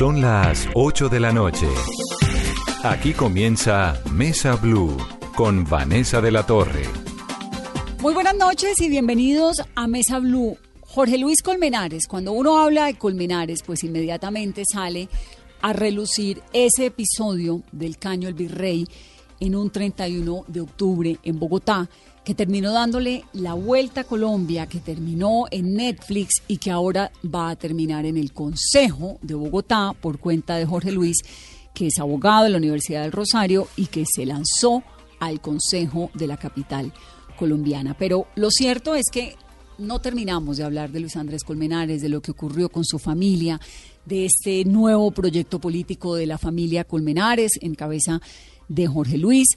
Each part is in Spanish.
Son las 8 de la noche. Aquí comienza Mesa Blue con Vanessa de la Torre. Muy buenas noches y bienvenidos a Mesa Blue. Jorge Luis Colmenares, cuando uno habla de Colmenares, pues inmediatamente sale a relucir ese episodio del Caño el Virrey en un 31 de octubre en Bogotá, que terminó dándole la vuelta a Colombia, que terminó en Netflix y que ahora va a terminar en el Consejo de Bogotá por cuenta de Jorge Luis, que es abogado de la Universidad del Rosario y que se lanzó al Consejo de la capital colombiana. Pero lo cierto es que no terminamos de hablar de Luis Andrés Colmenares, de lo que ocurrió con su familia, de este nuevo proyecto político de la familia Colmenares en cabeza de Jorge Luis.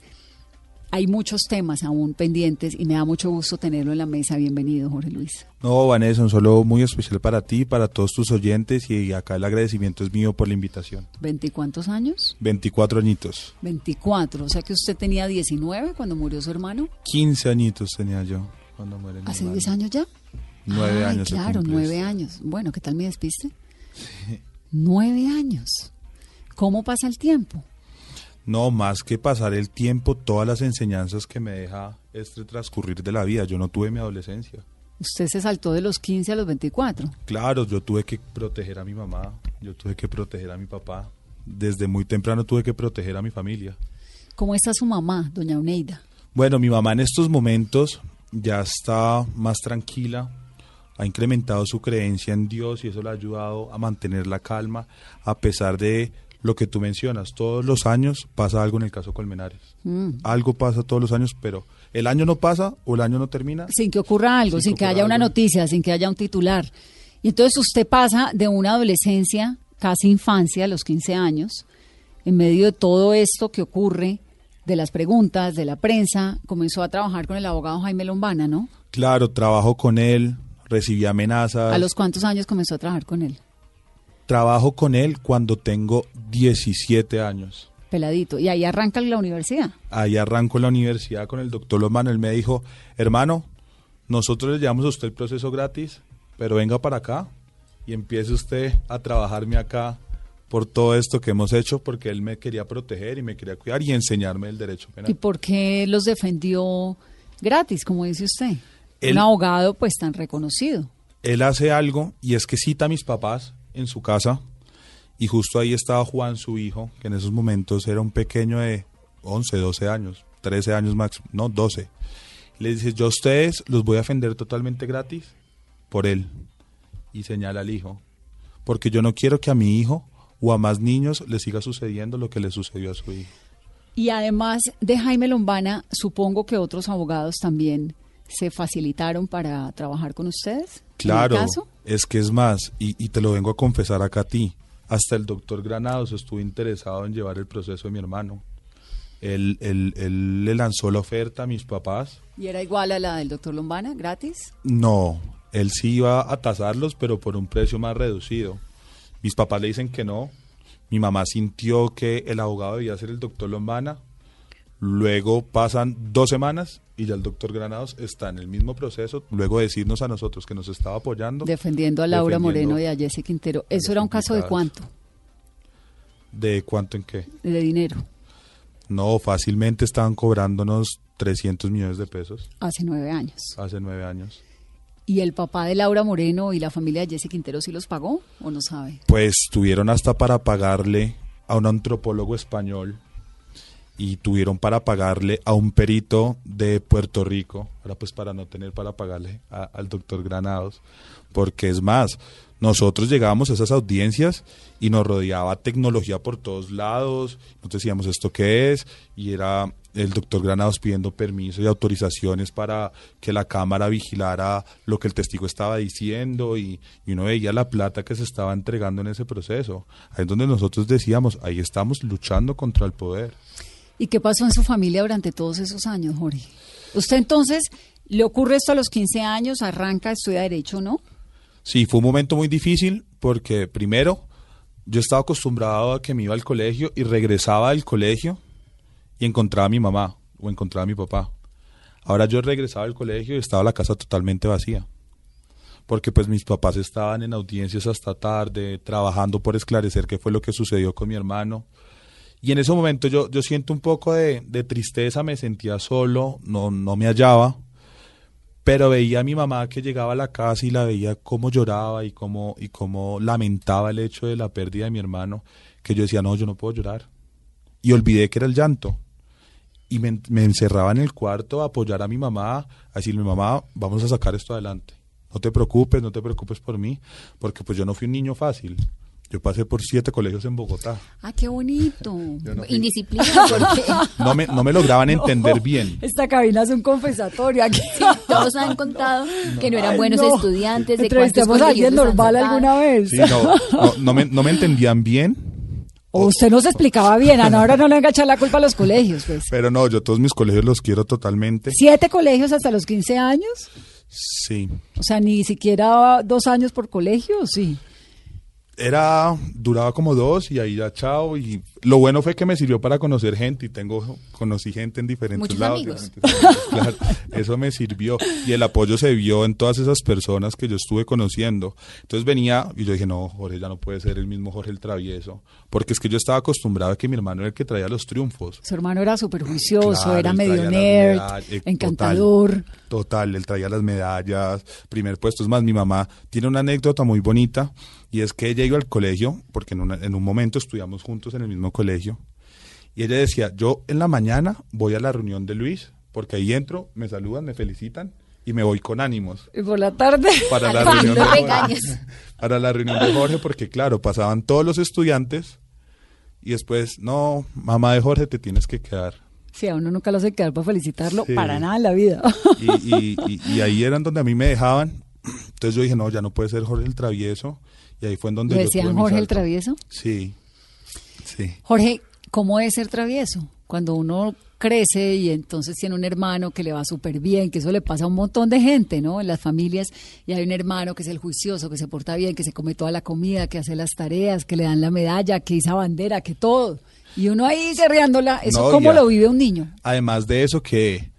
Hay muchos temas aún pendientes y me da mucho gusto tenerlo en la mesa. Bienvenido, Jorge Luis. No, Vanessa, un solo muy especial para ti, para todos tus oyentes y acá el agradecimiento es mío por la invitación. ¿Veinticuántos años? 24 añitos. 24, o sea que usted tenía 19 cuando murió su hermano. 15 añitos tenía yo cuando muere mi ¿Hace. 10 años ya? Nueve Ay, años. Claro, nueve años. Bueno, ¿qué tal me despiste? Nueve años. ¿Cómo pasa el tiempo? No, más que pasar el tiempo, todas las enseñanzas que me deja este transcurrir de la vida. Yo no tuve mi adolescencia. Usted se saltó de los 15 a los 24. Claro, yo tuve que proteger a mi mamá, yo tuve que proteger a mi papá. Desde muy temprano tuve que proteger a mi familia. ¿Cómo está su mamá, doña Uneida? Bueno, mi mamá en estos momentos ya está más tranquila, ha incrementado su creencia en Dios y eso le ha ayudado a mantener la calma a pesar de lo que tú mencionas. Todos los años pasa algo en el caso Colmenares. Mm. Algo pasa todos los años, pero el año no pasa o el año no termina. Sin que ocurra algo, Sin sin, que haya una noticia, sin que haya un titular. Y entonces usted pasa de una adolescencia, casi infancia, a los 15 años, en medio de todo esto que ocurre, de las preguntas, de la prensa, comenzó a trabajar con el abogado Jaime Lombana, ¿no? Claro, trabajo con él, recibí amenazas. ¿A los cuántos años comenzó a trabajar con él? Trabajo con él cuando tengo 17 años. Peladito. Y ahí arranca la universidad. Ahí arranco la universidad con el doctor Lomano. Él me dijo, hermano, nosotros le llevamos a usted el proceso gratis, pero venga para acá y empiece usted a trabajarme acá por todo esto que hemos hecho, porque él me quería proteger y me quería cuidar y enseñarme el derecho penal. ¿Y por qué los defendió gratis, como dice usted? Él- Un abogado pues tan reconocido. Él hace algo y es que cita a mis papás en su casa y justo ahí estaba Juan, su hijo, que en esos momentos era un pequeño de 11, 12 años, 13 años máximo, no, 12. Le dice, yo a ustedes los voy a defender totalmente gratis por él. Y señala al hijo, porque yo no quiero que a mi hijo o a más niños le siga sucediendo lo que le sucedió a su hijo. Y además de Jaime Lombana, supongo que otros abogados también se facilitaron para trabajar con ustedes. Claro, caso. es que es más, y, y te lo vengo a confesar acá a ti, hasta el doctor Granados estuvo interesado en llevar el proceso de mi hermano. Él, él- él le lanzó la oferta a mis papás. ¿Y era igual a la del doctor Lombana, gratis? No, él sí iba a tasarlos, pero por un precio más reducido. Mis papás le dicen que no. Mi mamá sintió que el abogado debía ser el doctor Lombana. Luego pasan dos semanas y ya el doctor Granados está en el mismo proceso. Luego de decirnos a nosotros que nos estaba apoyando. Defendiendo a Laura defendiendo Moreno y a Jesse Quintero. ¿Eso era un caso de cuánto? ¿De cuánto en qué? De dinero. No, fácilmente estaban cobrándonos 300 millones de pesos Hace nueve años. hace nueve años. ¿Y el papá de Laura Moreno y la familia de Jesse Quintero sí los pagó o no sabe? Pues tuvieron hasta para pagarle a un antropólogo español y tuvieron para pagarle a un perito de Puerto Rico, ahora pues para no tener para pagarle a- al doctor Granados, porque es más, nosotros llegábamos a esas audiencias y nos rodeaba tecnología por todos lados, nosotros decíamos esto qué es, y era el doctor Granados pidiendo permiso y autorizaciones para que la cámara vigilara lo que el testigo estaba diciendo y, y, uno veía la plata que se estaba entregando en ese proceso. Ahí es donde nosotros decíamos, ahí estamos luchando contra el poder. ¿Y qué pasó en su familia durante todos esos años, Jorge? Usted entonces, le ocurre esto a los 15 años, arranca, estudia Derecho, ¿no? Sí, fue un momento muy difícil porque primero yo estaba acostumbrado a que me iba al colegio y regresaba del colegio y encontraba a mi mamá o encontraba a mi papá. Ahora yo regresaba al colegio y estaba la casa totalmente vacía. Porque pues mis papás estaban en audiencias hasta tarde, trabajando por esclarecer qué fue lo que sucedió con mi hermano. Y en ese momento yo, yo siento un poco de, de tristeza, me sentía solo, no, no me hallaba, pero veía a mi mamá que llegaba a la casa y la veía cómo lloraba y cómo, y cómo lamentaba el hecho de la pérdida de mi hermano, que yo decía, no, yo no puedo llorar. Y olvidé que era el llanto y me, encerraba en el cuarto a apoyar a mi mamá, a decirle, mamá, vamos a sacar esto adelante. No te preocupes, no te preocupes por mí, porque pues yo no fui un niño fácil. Yo pasé por siete colegios en Bogotá. Ah, qué bonito. Indisciplina, no me, no me lograban entender bien. Esta cabina es un confesatorio aquí. todos han contado que no eran buenos estudiantes. De ¿Entrevistamos a alguien normal alguna vez? Sí, no, no, me, no me entendían bien o usted no se explicaba bien, ahora no le venga a echar la culpa a los colegios, pues. Pero no, yo todos mis colegios los quiero totalmente. ¿Siete colegios hasta los 15 años? Sí. O sea, ni siquiera dos años por colegio, sí era duraba como dos y ahí ya chao y lo bueno fue que me sirvió para conocer gente y tengo conocí gente en diferentes lados claro, eso me sirvió y el apoyo se vio en todas esas personas que yo estuve conociendo. Entonces venía y yo dije no Jorge ya no puede ser el mismo Jorge el travieso porque es que yo estaba acostumbrado a que mi hermano era el que traía los triunfos. Su hermano era súper juicioso era medio nerd eh, encantador. total, él traía las medallas primer puesto. Es más mi mamá tiene una anécdota muy bonita y es que ella iba al colegio, porque en, en un momento estudiamos juntos en el mismo colegio, y ella decía, yo en la mañana voy a la reunión de Luis, porque ahí entro, me saludan, me felicitan, y me voy con ánimos. Y por la tarde. Para la, reunión de Jorge, para la reunión de Jorge, porque claro, pasaban todos los estudiantes y después, no, mamá de Jorge, te tienes que quedar. Sí, a uno nunca lo hace quedar para felicitarlo para nada en la vida. Y, y, ahí eran donde a mí me dejaban. Entonces yo dije, no, ya no puede ser Jorge el travieso. Y ahí fue en donde... decían Jorge el travieso? Sí, sí. Jorge, ¿cómo es ser travieso? Cuando uno crece y entonces tiene un hermano que le va súper bien, que eso le pasa a un montón de gente, ¿no? En las familias, y hay un hermano que es el juicioso, que se porta bien, que se come toda la comida, que hace las tareas, que le dan la medalla, que hizo bandera, que todo. Y uno ahí cerreándola, ¿eso cómo lo vive un niño? Además de eso, que,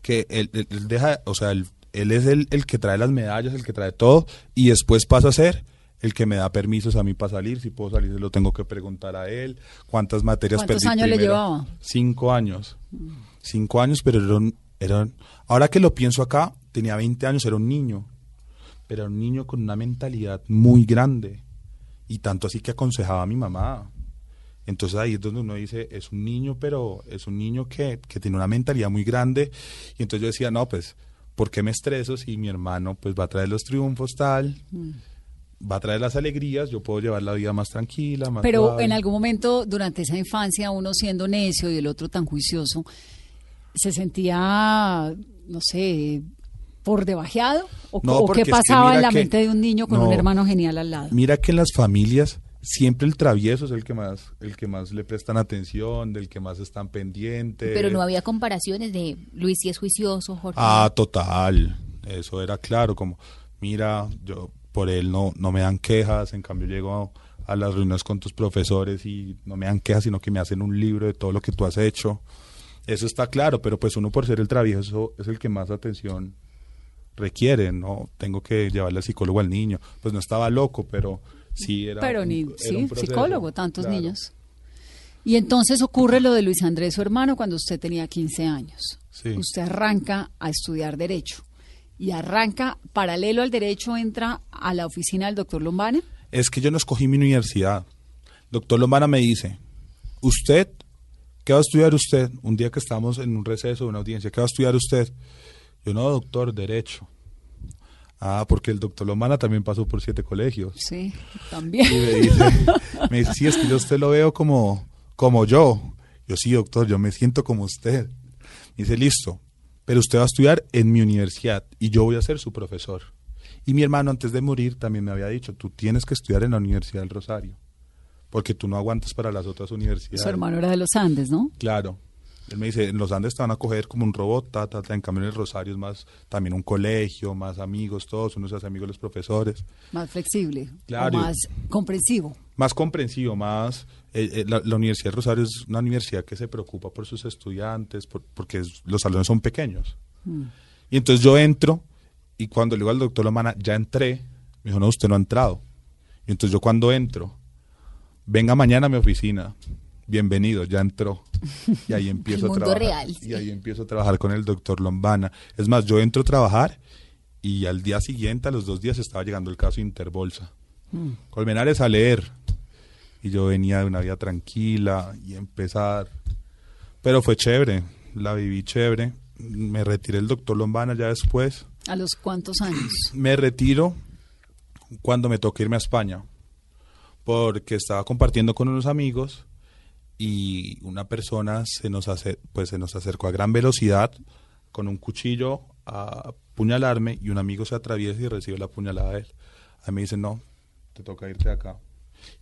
que él, deja, o sea, él, es el, el que trae las medallas, el que trae todo, y después pasa a ser el que me da permisos a mí para salir, si puedo salir se lo tengo que preguntar a él, cuántas materias ¿Cuántos años le llevaba? Cinco años, cinco años, pero eran, eran, ahora que lo pienso acá, tenía 20 años, era un niño, pero era un niño con una mentalidad muy grande, y tanto así que aconsejaba a mi mamá. Entonces ahí es donde uno dice, es un niño, pero es un niño que, que tiene una mentalidad muy grande, y entonces yo decía, no, pues, ¿por qué me estreso si mi hermano pues va a traer los triunfos tal? Mm va a traer las alegrías, yo puedo llevar la vida más tranquila, más Pero en algún momento durante esa infancia, uno siendo necio y el otro tan juicioso, ¿se sentía, no sé, por debajeado? ¿O, qué pasaba en la mente de un niño con un hermano genial al lado? Mira que en las familias siempre el travieso es el que más el que más le prestan atención, del que más están pendientes. Pero no había comparaciones de Luis si es juicioso, Jorge. Ah, total. Eso era claro, como mira, yo por él no, no me dan quejas, en cambio llego a, las reuniones con tus profesores y no me dan quejas, sino que me hacen un libro de todo lo que tú has hecho. Eso está claro, pero pues uno por ser el travieso es el que más atención requiere, ¿no? Tengo que llevarle al psicólogo al niño. Pues no estaba loco, pero sí era. Pero ni, sí, psicólogo, tantos niños. Y entonces ocurre lo de Luis Andrés, su hermano, cuando usted tenía 15 años. Usted arranca a estudiar Derecho y arranca paralelo al derecho, entra a la oficina del doctor Lombana? Es que yo no escogí mi universidad. Doctor Lombana me dice, usted, ¿qué va a estudiar usted? Un día que estamos en un receso, una audiencia, ¿qué va a estudiar usted? Yo no, doctor, derecho. Ah, porque el doctor Lombana también pasó por siete colegios. Sí, también. Y me dice, me sí, es que yo usted lo veo como, como yo. Yo sí, doctor, yo me siento como usted. Me dice, listo, pero usted va a estudiar en mi universidad y yo voy a ser su profesor. Y mi hermano antes de morir también me había dicho, tú tienes que estudiar en la Universidad del Rosario, porque tú no aguantas para las otras universidades. Su hermano era de los Andes, ¿no? Claro. Él me dice, en los Andes te van a coger como un robot, ta, ta, ta. en cambio en el Rosario es más también un colegio, más amigos, todos, uno se hace amigos de los profesores. Más flexible, Claro. o más comprensivo. Más comprensivo, más... eh, eh, la, la Universidad del Rosario es una universidad que se preocupa por sus estudiantes, por- porque es- los salones son pequeños. Y entonces yo entro y cuando le digo al doctor Lomana, ya entré, me dijo, no, usted no ha entrado. Y entonces yo cuando entro, venga mañana a mi oficina, bienvenido, ya entró. Y ahí empiezo a trabajar. real, sí. Y ahí empiezo a trabajar con el doctor Lombana. Es más, yo entro a trabajar y al día siguiente, a los dos días, estaba llegando el caso Interbolsa. Colmenares a leer. Y yo venía de una vida tranquila y empezar. Pero fue chévere, la viví chévere. Me retiré el doctor Lombana ya después. ¿A los cuántos años? Me retiro cuando me toca irme a España, porque estaba compartiendo con unos amigos y una persona se nos hace, pues se nos acercó a gran velocidad con un cuchillo a apuñalarme y un amigo se atraviesa y recibe la puñalada de él. A mí me dice, no, te toca irte de acá.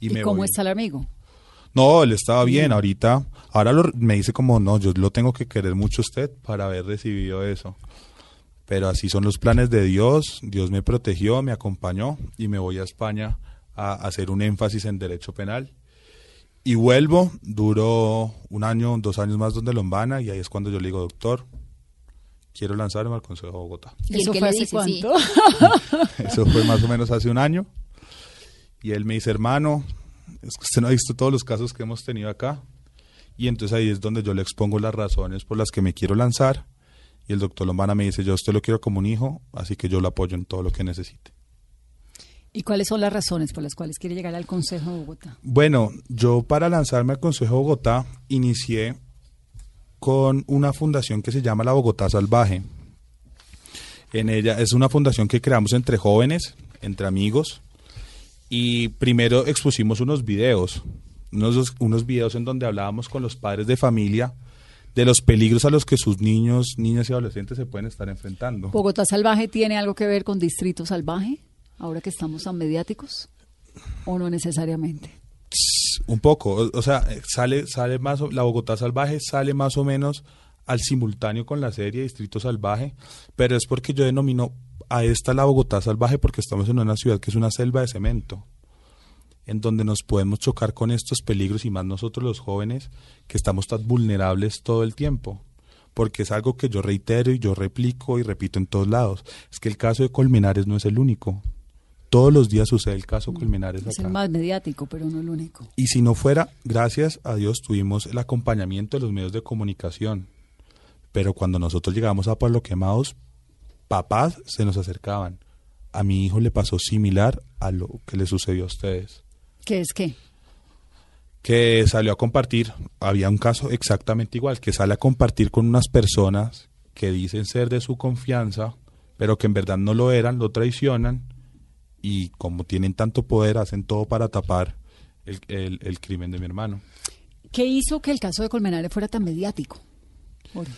¿Y, me cómo voy. está el amigo? No, él estaba bien, ahorita, ahora lo- me dice como, no, yo lo tengo que querer mucho a usted para haber recibido eso. Pero así son los planes de Dios, Dios me protegió, me acompañó y me voy a España a hacer un énfasis en derecho penal. Y vuelvo, duró un año, dos años más donde Lombana y ahí es cuando yo le digo, doctor, quiero lanzarme al Consejo de Bogotá. ¿Y él ¿Eso fue hace cuánto? Eso fue más o menos hace un año. Y él me dice, hermano, es que usted no ha visto todos los casos que hemos tenido acá. Y entonces ahí es donde yo le expongo las razones por las que me quiero lanzar. Y el doctor Lombana me dice, yo a usted lo quiero como un hijo, así que yo lo apoyo en todo lo que necesite. ¿Y cuáles son las razones por las cuales quiere llegar al Consejo de Bogotá? Bueno, yo para lanzarme al Consejo de Bogotá inicié con una fundación que se llama la Bogotá Salvaje. En ella es una fundación que creamos entre jóvenes, entre amigos, y primero expusimos unos videos, unos, unos videos en donde hablábamos con los padres de familia de los peligros a los que sus niños, niñas y adolescentes se pueden estar enfrentando. ¿Bogotá Salvaje tiene algo que ver con Distrito Salvaje? Ahora que estamos tan mediáticos. ¿O no necesariamente? Un poco, o, sea, eh, sale, sale más, la Bogotá Salvaje sale más o menos al simultáneo con la serie Distrito Salvaje, pero es porque yo denomino a esta la Bogotá Salvaje porque estamos en una ciudad que es una selva de cemento, en donde nos podemos chocar con estos peligros y más nosotros los jóvenes que estamos tan vulnerables todo el tiempo. Porque es algo que yo reitero y yo replico y repito en todos lados. Es que el caso de Colmenares no es el único. Todos los días sucede el caso Colmenares Es acá. el más mediático, pero no el único. Y si no fuera, gracias a Dios tuvimos el acompañamiento de los medios de comunicación. Pero cuando nosotros llegamos a Pueblo Quemados, papás se nos acercaban. A mi hijo le pasó similar a lo que le sucedió a ustedes. ¿Qué es qué? Que salió a compartir, había un caso exactamente igual, que sale a compartir con unas personas que dicen ser de su confianza, pero que en verdad no lo eran, lo traicionan y como tienen tanto poder hacen todo para tapar el, el- el crimen de mi hermano. ¿Qué hizo que el caso de Colmenares fuera tan mediático? Jorge?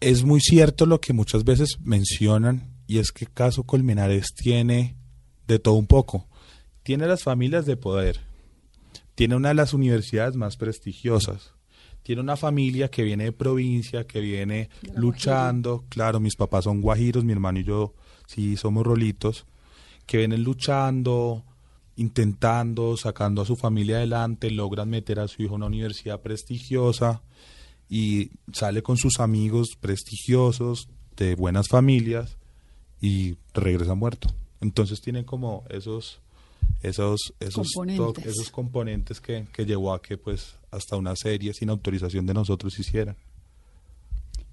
es muy cierto lo que muchas veces mencionan y es que caso Colmenares tiene de todo un poco. Tiene las familias de poder, tiene una de las universidades más prestigiosas, tiene una familia que viene de provincia, que viene luchando, claro, mis papás son guajiros, mi hermano y yo sí somos rolitos, que vienen luchando, intentando, sacando a su familia adelante, logran meter a su hijo a una universidad prestigiosa y sale con sus amigos prestigiosos de buenas familias y regresa muerto. Entonces tiene como esos esos esos Componentes. esos componentes que, que llevó a que pues hasta una serie sin autorización de nosotros hicieran.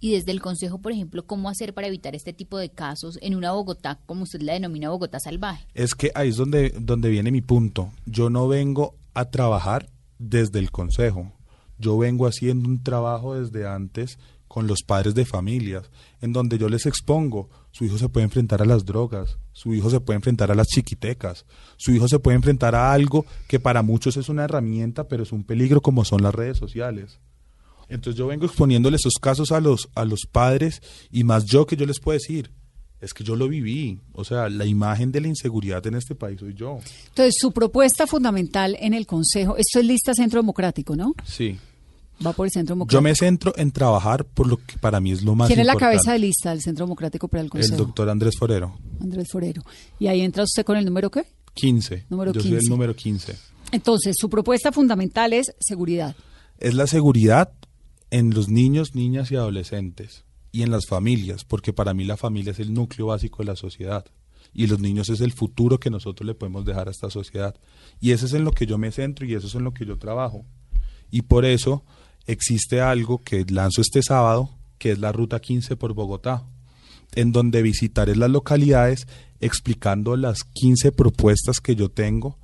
Y desde el Consejo, por ejemplo, ¿cómo hacer para evitar este tipo de casos en una Bogotá, como usted la denomina Bogotá salvaje? Es que ahí es donde, donde viene mi punto. Yo no vengo a trabajar desde el consejo. Yo vengo haciendo un trabajo desde antes con los padres de familias, en donde yo les expongo, su hijo se puede enfrentar a las drogas, su hijo se puede enfrentar a las chiquitecas, su hijo se puede enfrentar a algo que para muchos es una herramienta, pero es un peligro como son las redes sociales. Entonces yo vengo exponiéndole esos casos a los, a los padres y más yo que yo les puedo decir, es que yo lo viví. O sea, la imagen de la inseguridad en este país soy yo. Entonces, su propuesta fundamental en el Consejo, esto es lista Centro Democrático, ¿no? Sí. Va por el Centro Democrático. Yo me centro en trabajar por lo que para mí es lo más ¿Quién es la importante. cabeza de lista del Centro Democrático para el Consejo? El doctor Andrés Forero. Andrés Forero. ¿Y ahí entra usted con el número qué? 15. Número yo soy 15. el número 15. Entonces, su propuesta fundamental es seguridad. Es la seguridad en los niños, niñas y adolescentes y en las familias, porque para mí la familia es el núcleo básico de la sociedad y los niños es el futuro que nosotros le podemos dejar a esta sociedad. Y eso es en lo que yo me centro y eso es en lo que yo trabajo. Y por eso existe algo que lanzo este sábado, que es la Ruta 15 por Bogotá, en donde visitaré las localidades explicando las 15 propuestas que yo tengo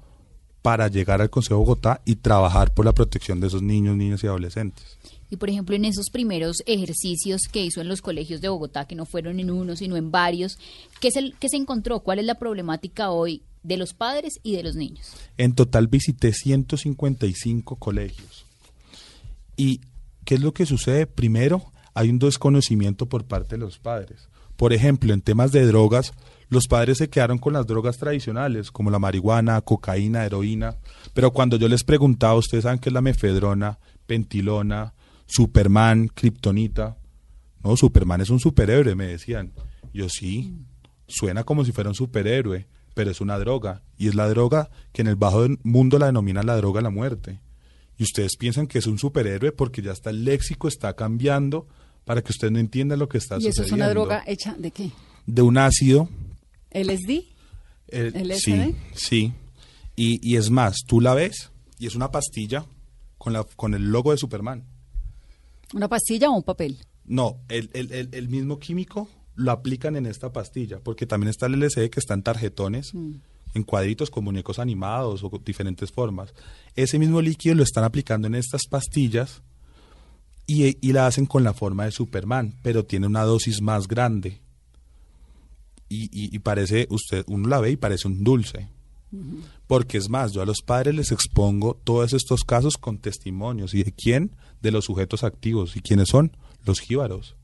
para llegar al Consejo de Bogotá y trabajar por la protección de esos niños, niñas y adolescentes. Y por ejemplo, en esos primeros ejercicios que hizo en los colegios de Bogotá, que no fueron en uno, sino en varios, ¿qué se, qué se encontró? ¿Cuál es la problemática hoy de los padres y de los niños? En total visité 155 colegios. ¿Y qué es lo que sucede? Primero, hay un desconocimiento por parte de los padres. Por ejemplo, en temas de drogas, los padres se quedaron con las drogas tradicionales, como la marihuana, cocaína, heroína. Pero cuando yo les preguntaba, ustedes saben qué es la mefedrona, pentilona, Superman, Kryptonita. No, Superman es un superhéroe, me decían. Yo sí, suena como si fuera un superhéroe, pero es una droga. Y es la droga que en el bajo mundo la denominan la droga de la muerte. Y ustedes piensan que es un superhéroe porque ya está el léxico, está cambiando para que usted no entienda lo que está ¿Y eso sucediendo. es una droga hecha de qué? De un ácido. ¿LSD? eh, ¿LSD? sí, sí. Y, y es más, tú la ves y es una pastilla con, la, con el logo de Superman. ¿Una pastilla o un papel? No, el, el, el, el mismo químico lo aplican en esta pastilla, porque también está el LCD que está en tarjetones, en cuadritos con muñecos animados o con diferentes formas. Ese mismo líquido lo están aplicando en estas pastillas y, y la hacen con la forma de Superman, pero tiene una dosis más grande. Y, y, y parece, usted, uno la ve y parece un dulce. Porque es más, yo a los padres les expongo todos estos casos con testimonios. ¿Y de quién? De los sujetos activos. ¿Y quiénes son? Los jíbaros.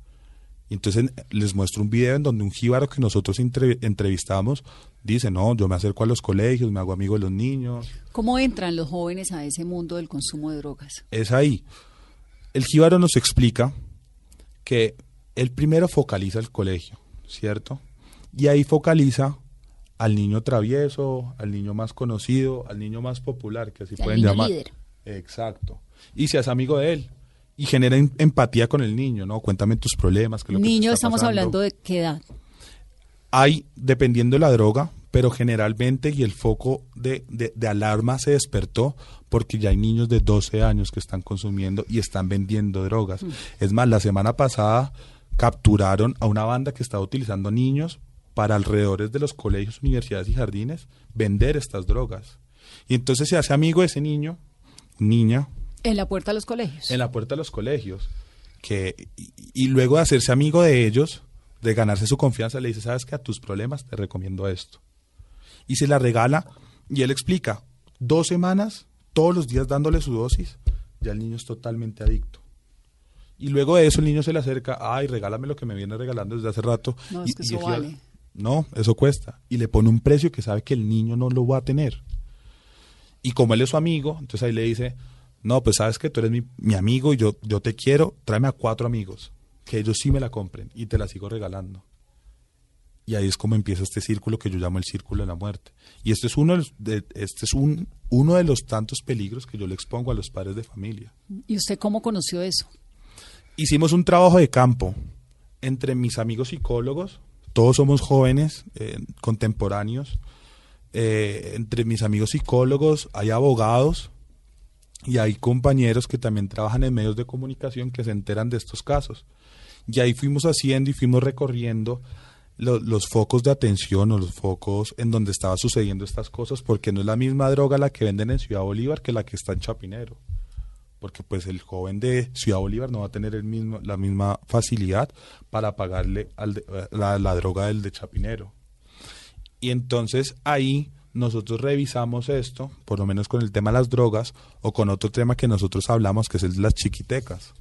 Entonces en- les muestro un video en donde un jíbaro que nosotros entre- entrevistamos dice, no, yo me acerco a los colegios, me hago amigo de los niños. ¿Cómo entran los jóvenes a ese mundo del consumo de drogas? Es ahí. El jíbaro nos explica que él primero focaliza el colegio, ¿cierto? Y ahí focaliza al niño travieso, al niño más conocido, al niño más popular, que así pueden niño llamar. líder. Exacto. Y se hace amigo de él. Y genera em- empatía con el niño, ¿no? Cuéntame tus problemas. que te Niño, está estamos pasando. hablando de qué edad. Hay, dependiendo de la droga, pero generalmente, y el foco de, de- de alarma se despertó porque ya hay niños de 12 años que están consumiendo y están vendiendo drogas. Es más, la semana pasada capturaron a una banda que estaba utilizando niños para alrededores de los colegios, universidades y jardines vender estas drogas. Y entonces se hace amigo de ese niño, niña, En la puerta de los colegios. en la puerta de los colegios. Que, y, y luego de hacerse amigo de ellos, de ganarse su confianza, le dice, sabes que a tus problemas te recomiendo esto. Y se la regala y él explica, dos semanas, todos los días dándole su dosis, ya el niño es totalmente adicto. Y luego de eso el niño se le acerca, ay, regálame lo que me viene regalando desde hace rato. No, Y- es que eso. No, eso cuesta. Y le pone un precio que sabe que el niño no lo va a tener. Y como él es su amigo, entonces ahí le dice, no, pues sabes que tú eres mi, mi amigo y yo, yo te quiero, tráeme a cuatro amigos, que ellos sí me la compren y te la sigo regalando. Y ahí es como empieza este círculo que yo llamo el círculo de la muerte. Y este es uno de, los- de- este es un, uno de los tantos peligros que yo le expongo a los padres de familia. ¿Y usted cómo conoció eso? Hicimos un trabajo de campo entre mis amigos psicólogos, todos somos jóvenes, eh, contemporáneos, eh, entre mis amigos psicólogos hay abogados y hay compañeros que también trabajan en medios de comunicación que se enteran de estos casos. Y ahí fuimos haciendo y fuimos recorriendo lo- los focos de atención o los focos en donde estaba sucediendo estas cosas, porque no es la misma droga la que venden en Ciudad Bolívar que la que está en Chapinero porque pues el joven de Ciudad Bolívar no va a tener el mismo, la misma facilidad para pagarle al de- la, la droga del de Chapinero. Y entonces ahí nosotros revisamos esto, por lo menos con el tema de las drogas, o con otro tema que nosotros hablamos, que es el de las chiquitecas.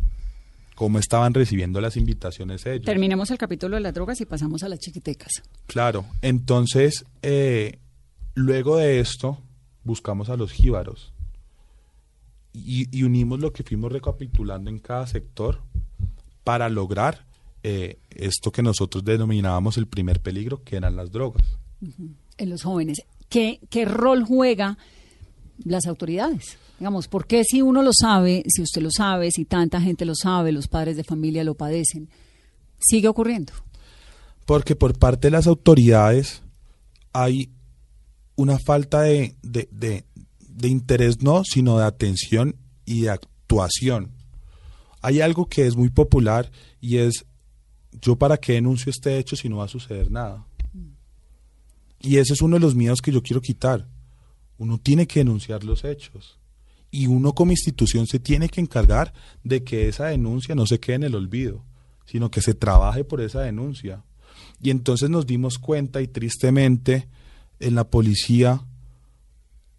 cómo estaban recibiendo las invitaciones ellos. Terminemos el capítulo de las drogas y pasamos a las chiquitecas. Claro, entonces, eh, luego de esto, buscamos a los jíbaros y, y unimos lo que fuimos recapitulando en cada sector para lograr eh, esto que nosotros denominábamos el primer peligro, que eran las drogas. En los jóvenes. ¿Qué, rol juega las autoridades? Digamos, ¿por qué si uno lo sabe, si usted lo sabe, si tanta gente lo sabe, los padres de familia lo padecen, sigue ocurriendo? Porque por parte de las autoridades hay una falta de, de, de, de interés, no, sino de atención y de actuación. Hay algo que es muy popular y es, yo para qué denuncio este hecho si no va a suceder nada. Y ese es uno de los miedos que yo quiero quitar. Uno tiene que denunciar los hechos. Y uno como institución se tiene que encargar de que esa denuncia no se quede en el olvido, sino que se trabaje por esa denuncia. Y entonces nos dimos cuenta y tristemente en la policía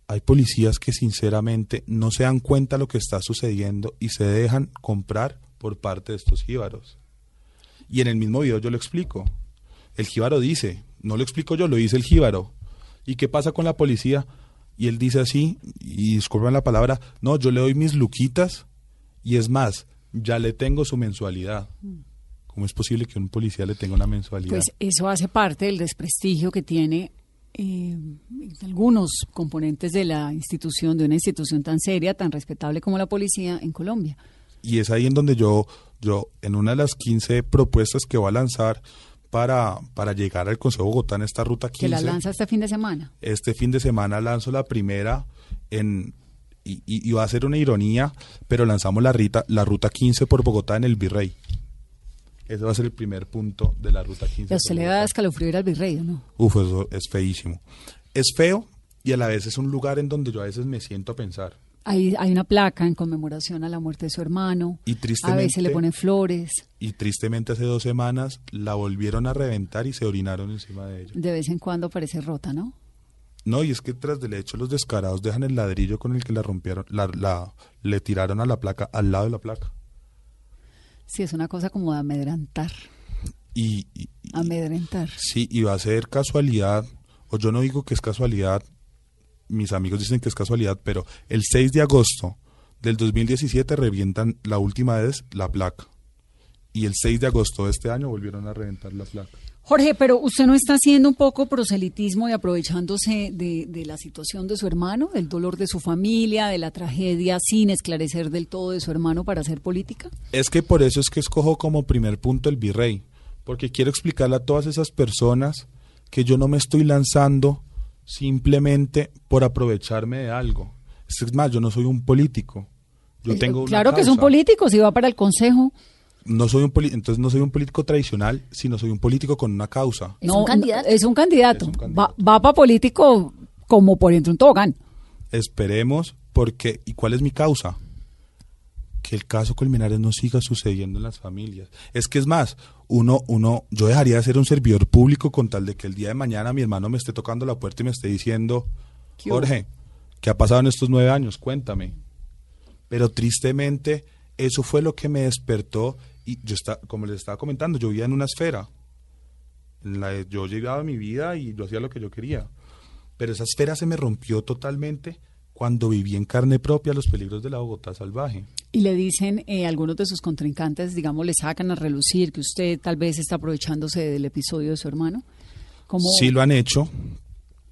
hay policías que sinceramente no se dan cuenta de lo que está sucediendo y se dejan comprar por parte de estos jíbaros. Y en el mismo video yo lo explico. El jíbaro dice, no lo explico yo, lo dice el jíbaro. ¿Y qué pasa con la policía? Y él dice así, y disculpen la palabra, no, yo le doy mis luquitas y es más, ya le tengo su mensualidad. ¿Cómo es posible que un policía le tenga una mensualidad? Pues eso hace parte del desprestigio que tiene eh, algunos componentes de la institución, de una institución tan seria, tan respetable como la policía en Colombia. Y es ahí en donde yo, yo en una de las 15 propuestas que voy a lanzar para, para llegar al Consejo de Bogotá en esta ruta 15. Que la lanza este fin de semana. Este fin de semana lanzo la primera en, y, y, y va a ser una ironía, pero lanzamos la, rita, la ruta 15 por Bogotá en el Virrey. Ese va a ser el primer punto de la ruta 15. ¿Y a usted le da escalofrío ir al virrey o no? Uf, eso es feísimo. Es feo y a la vez es un lugar en donde yo a veces me siento a pensar. Hay, hay una placa en conmemoración a la muerte de su hermano. Y A tristemente, veces le ponen flores. y tristemente hace dos semanas la volvieron a reventar y se orinaron encima de ella. De vez en cuando parece rota, ¿no? No, y es que tras del hecho los descarados dejan el ladrillo con el que la rompieron, la, la- le tiraron a la placa, al lado de la placa. Sí, es una cosa como de amedrentar. Y, y- y- Amedrentar. sí, y va a ser casualidad, o yo no digo que es casualidad, mis amigos dicen que es casualidad, pero el 6 de agosto del 2017 revientan la última vez la placa. Y el 6 de agosto de este año volvieron a reventar la placa. Jorge, pero usted no está haciendo un poco proselitismo y aprovechándose de, de la situación de su hermano, del dolor de su familia, de la tragedia, sin esclarecer del todo de su hermano para hacer política. Es que por eso es que escojo como primer punto el virrey, porque quiero explicarle a todas esas personas que yo no me estoy lanzando simplemente por aprovecharme de algo. Es más, yo no soy un político. Yo tengo una Eh, claro que son causa. políticos y va para el consejo. No soy un poli- entonces no soy un político tradicional, sino soy un político con una causa. ¿Es no, un candidato? es un candidato. Es un Va, candidato. va para político como por entre un tobogán. Esperemos, porque ¿y cuál es mi causa? Que el caso Colmenares no siga sucediendo en las familias. Es que es más, uno, uno, yo dejaría de ser un servidor público con tal de que el día de mañana mi hermano me esté tocando la puerta y me esté diciendo. Jorge, ¿qué ha pasado en estos nueve años? Cuéntame. Pero tristemente, eso fue lo que me despertó y yo está, como les estaba comentando, yo vivía en una esfera. En la, yo llegaba a mi vida y yo hacía lo que yo quería. Pero esa esfera se me rompió totalmente cuando viví en carne propia los peligros de la Bogotá salvaje. Y le dicen eh, algunos de sus contrincantes, digamos, le sacan a relucir que usted tal vez está aprovechándose del episodio de su hermano. Como, Sí lo han hecho,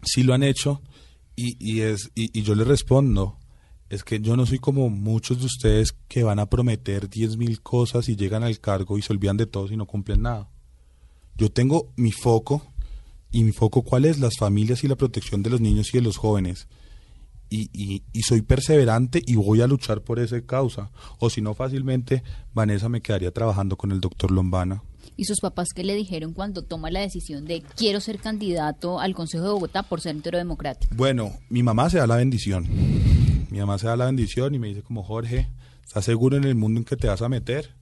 sí lo han hecho, y, y es, y, y yo le respondo, es que yo no soy como muchos de ustedes que van a prometer diez mil cosas y llegan al cargo y se olvidan de todo y no cumplen nada. Yo tengo mi foco, y mi foco cuál es, las familias y la protección de los niños y de los jóvenes. Y, y, y soy perseverante y voy a luchar por esa causa. O si no, fácilmente Vanessa me quedaría trabajando con el doctor Lombana. ¿Y sus papás qué le dijeron cuando toma la decisión de quiero ser candidato al Consejo de Bogotá por ser entero democrático? Bueno, mi mamá se da la bendición. Mi mamá se da la bendición y me dice como Jorge, ¿estás seguro en el mundo en que te vas a meter?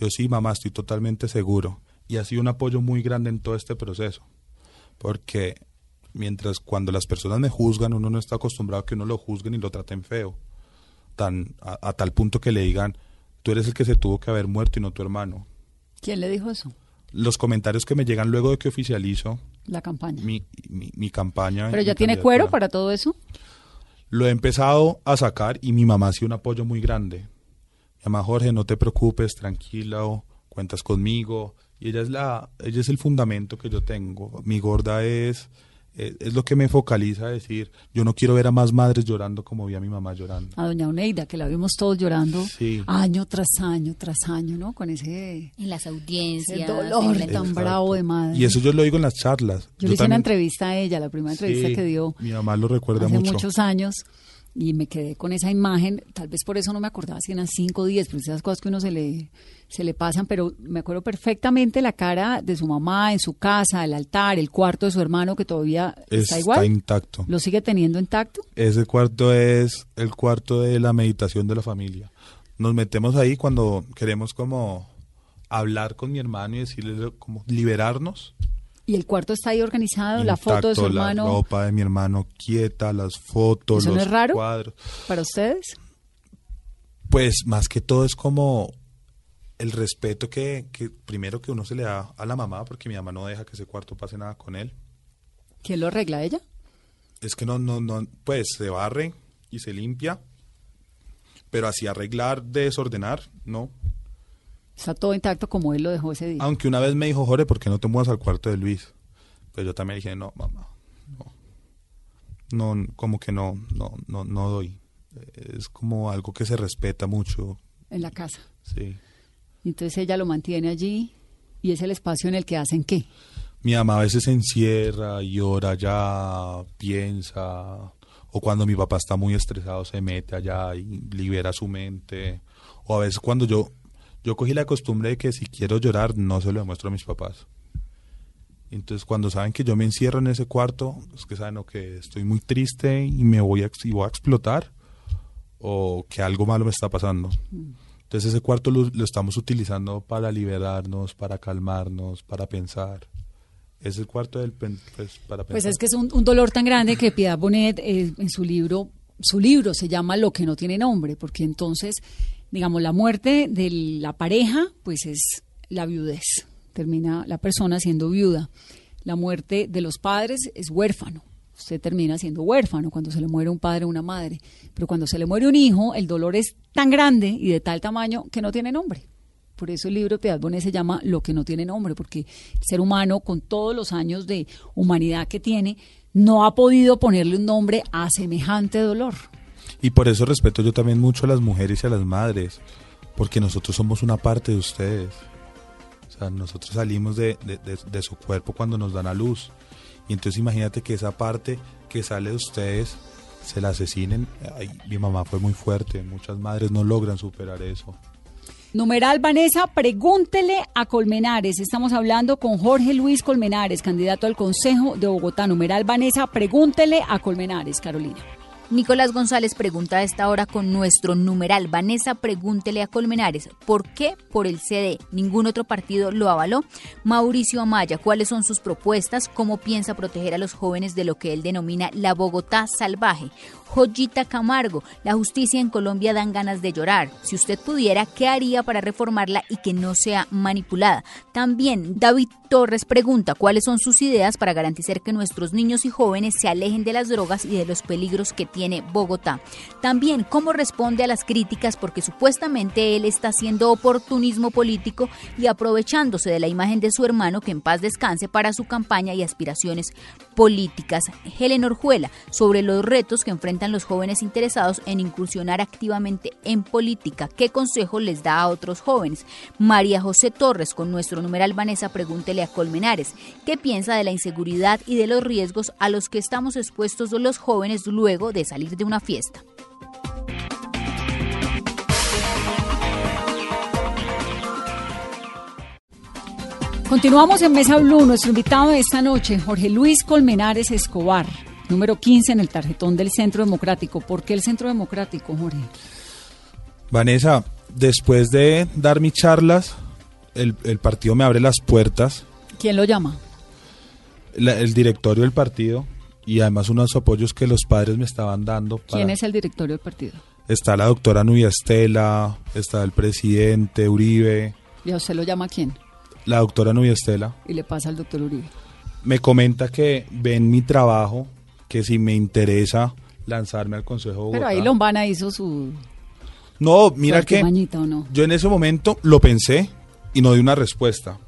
Yo sí, mamá, estoy totalmente seguro. Y ha sido un apoyo muy grande en todo este proceso. Porque mientras cuando las personas me juzgan, uno no está acostumbrado a que uno lo juzguen y lo traten feo. Tan, a, a tal punto que le digan, tú eres el que se tuvo que haber muerto y no tu hermano. ¿Quién le dijo eso? Los comentarios que me llegan luego de que oficializo La campaña. mi, mi, mi campaña. ¿Pero ya tiene cuero para todo eso? Lo he empezado a sacar y mi mamá ha sido un apoyo muy grande. Mi mamá, Jorge, no te preocupes, tranquila, o cuentas conmigo. Y ella es, la, ella es el fundamento que yo tengo. Mi gorda es, es, es lo que me focaliza a decir, yo no quiero ver a más madres llorando como vi a mi mamá llorando. A doña Oneida, que la vimos todos llorando Sí. año tras año, tras año, ¿no? Con ese, En las ese audiencias. dolor en la- tan Exacto. bravo de madre. Y eso yo lo digo en las charlas. Yo, le hice una entrevista a ella, la primera entrevista Sí, que dio Mi mamá lo recuerda hace mucho. muchos años y me quedé con esa imagen, tal vez por eso no me acordaba si eran 5 o 10, pero esas cosas que uno se le, se le pasan, pero me acuerdo perfectamente la cara de su mamá en su casa, el altar, el cuarto de su hermano que todavía está, igual. intacto. ¿Lo sigue teniendo intacto? Ese cuarto es el cuarto de la meditación de la familia. Nos metemos ahí cuando queremos como hablar con mi hermano y decirle como liberarnos. Y el cuarto está ahí organizado, la foto de su Intacto, hermano. La ropa de mi hermano quieta, las fotos, ¿Eso no los es raro? cuadros. ¿Para ustedes? Pues más que todo es como el respeto que, que primero que uno se le da a la mamá, porque mi mamá no deja que ese cuarto pase nada con él. ¿Quién lo arregla ella? Es que no, no, no, pues se barre y se limpia, pero así arreglar, desordenar, no. Está todo intacto como él lo dejó ese día. Aunque una vez me dijo, Jorge, ¿por qué no te mudas al cuarto de Luis? Pero yo también dije, no, mamá, no. No, como que no, no, no, no doy. Es como algo que se respeta mucho, En la casa. sí. Y Entonces ella lo mantiene allí y es el espacio en el que hacen qué. Mi mamá a veces se encierra, llora allá, piensa, o cuando mi papá está muy estresado se mete allá y libera su mente, o a veces cuando yo, yo cogí la costumbre de que si quiero llorar no se lo demuestro a mis papás. Entonces cuando saben que yo me encierro en ese cuarto, es que saben o que estoy muy triste y me voy a, y voy a explotar, o que algo malo me está pasando. Entonces ese cuarto lo, lo estamos utilizando para liberarnos, para calmarnos, para pensar. Es el cuarto del pen- pues, para Pues es que es un, un dolor tan grande que Piedad Bonet eh, en su libro, su libro se llama Lo que no tiene nombre, porque entonces, digamos, la muerte de la pareja, pues es la viudez. Termina la persona siendo viuda. La muerte de los padres es huérfano. Usted termina siendo huérfano cuando se le muere un padre o una madre. Pero cuando se le muere un hijo, el dolor es tan grande y de tal tamaño que no tiene nombre. Por eso el libro de Piedad Bonet se llama Lo que no tiene nombre, porque el ser humano, con todos los años de humanidad que tiene, no ha podido ponerle un nombre a semejante dolor. Y por eso respeto yo también mucho a las mujeres y a las madres, porque nosotros somos una parte de ustedes. O sea, nosotros salimos de, de- su cuerpo cuando nos dan a luz. Y entonces imagínate que esa parte que sale de ustedes se la asesinen. Ay, mi mamá fue muy fuerte, muchas madres no logran superar eso. Numeral Vanessa, pregúntele a Colmenares. Estamos hablando con Jorge Luis Colmenares, candidato al Consejo de Bogotá. Numeral Vanessa, pregúntele a Colmenares, Carolina. Nicolás González pregunta a esta hora con nuestro numeral. Vanessa, pregúntele a Colmenares, ¿por qué por el CD? ¿Ningún otro partido lo avaló? Mauricio Amaya, ¿cuáles son sus propuestas? ¿Cómo piensa proteger a los jóvenes de lo que él denomina la Bogotá salvaje? Joyita Camargo, la justicia en Colombia dan ganas de llorar. Si usted pudiera, ¿qué haría para reformarla y que no sea manipulada? También David Torres pregunta cuáles son sus ideas para garantizar que nuestros niños y jóvenes se alejen de las drogas y de los peligros que tiene Bogotá. También cómo responde a las críticas porque supuestamente él está haciendo oportunismo político y aprovechándose de la imagen de su hermano que en paz descanse para su campaña y aspiraciones políticas. Helen Orjuela sobre los retos que los jóvenes interesados en incursionar activamente en política. ¿Qué consejo les da a otros jóvenes? María José Torres con nuestro numeral Vanessa pregúntele a Colmenares. ¿Qué piensa de la inseguridad y de los riesgos a los que estamos expuestos los jóvenes luego de salir de una fiesta? Continuamos en Mesa Blue. Nuestro invitado de esta noche, Jorge Luis Colmenares Escobar, número 15 en el tarjetón del Centro Democrático. ¿Por qué el Centro Democrático, Jorge? Vanessa, después de dar mis charlas, el, el partido me abre las puertas, ¿Quién lo llama? la- el directorio del partido y además unos apoyos que los padres me estaban dando. para- ¿Quién es el directorio del partido? está la doctora Nubia Estela, está el presidente Uribe, ¿Y a usted lo llama quién? la doctora Nubia Estela. Y le pasa al doctor Uribe. Me comenta que ven mi trabajo, que si me interesa lanzarme al Consejo de Bogotá. Pero ahí Lombana hizo su, No, mira que artimañita, ¿o no? yo en ese momento lo pensé y no di una respuesta.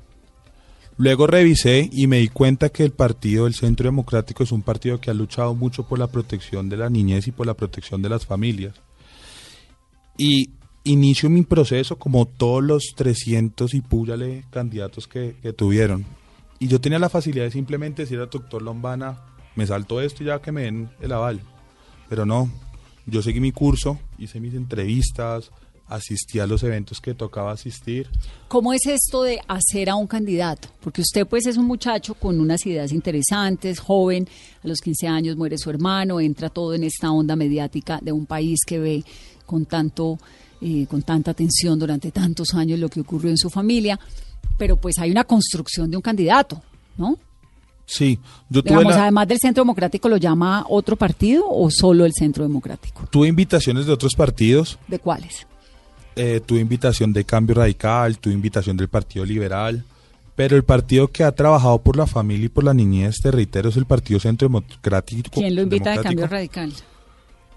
Luego revisé y me di cuenta que el partido del Centro Democrático es un partido que ha luchado mucho por la protección de la niñez y por la protección de las familias. Y inicio mi proceso como todos los 300 y púyale candidatos que, que tuvieron. Y yo tenía la facilidad de simplemente decir al doctor Lombana, me salto esto y ya que me den el aval. Pero no, yo seguí mi curso, hice mis entrevistas, asistí a los eventos que tocaba asistir. ¿Cómo es esto de hacer a un candidato? Porque usted pues es un muchacho con unas ideas interesantes, joven, a los 15 años muere su hermano, entra todo en esta onda mediática de un país que ve con tanto eh, con tanta atención durante tantos años lo que ocurrió en su familia, pero pues hay una construcción de un candidato, ¿no? Sí, yo tuve, Digamos, la- además del Centro Democrático, ¿lo llama otro partido o solo el Centro Democrático? tuve invitaciones de otros partidos, ¿De cuáles? eh, tuve invitación de Cambio Radical, tuve invitación del Partido Liberal, pero el partido que ha trabajado por la familia y por la niñez, te reitero, es el Partido Centro Democrático. ¿Quién lo invita de. Cambio Radical?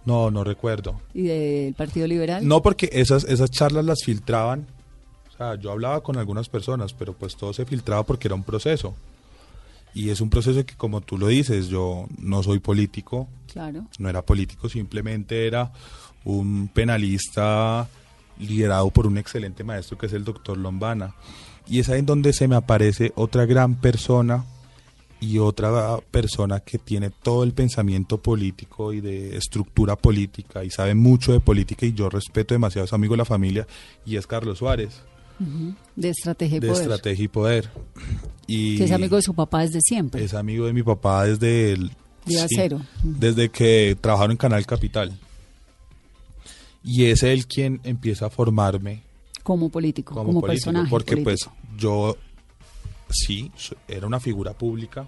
No, no recuerdo. ¿Y del Partido Liberal? No, porque esas, esas charlas las filtraban. O sea, yo hablaba con algunas personas, pero pues todo se filtraba porque era un proceso. Y es un proceso que, como tú lo dices, yo no soy político, Claro. no era político, simplemente era un penalista liderado por un excelente maestro que es el doctor Lombana. Y es ahí en donde se me aparece otra gran persona y otra persona que tiene todo el pensamiento político y de estructura política y sabe mucho de política y yo respeto demasiado, es amigo de la familia y es Carlos Suárez, De estrategia y de poder. Estrategia y Poder. Y Que es amigo de su papá desde siempre. es amigo de mi papá desde el Día cero. desde que trabajaron en Canal Capital. Y es él quien empieza a formarme como político, como, como, político, personaje. porque político. pues yo sí era una figura pública,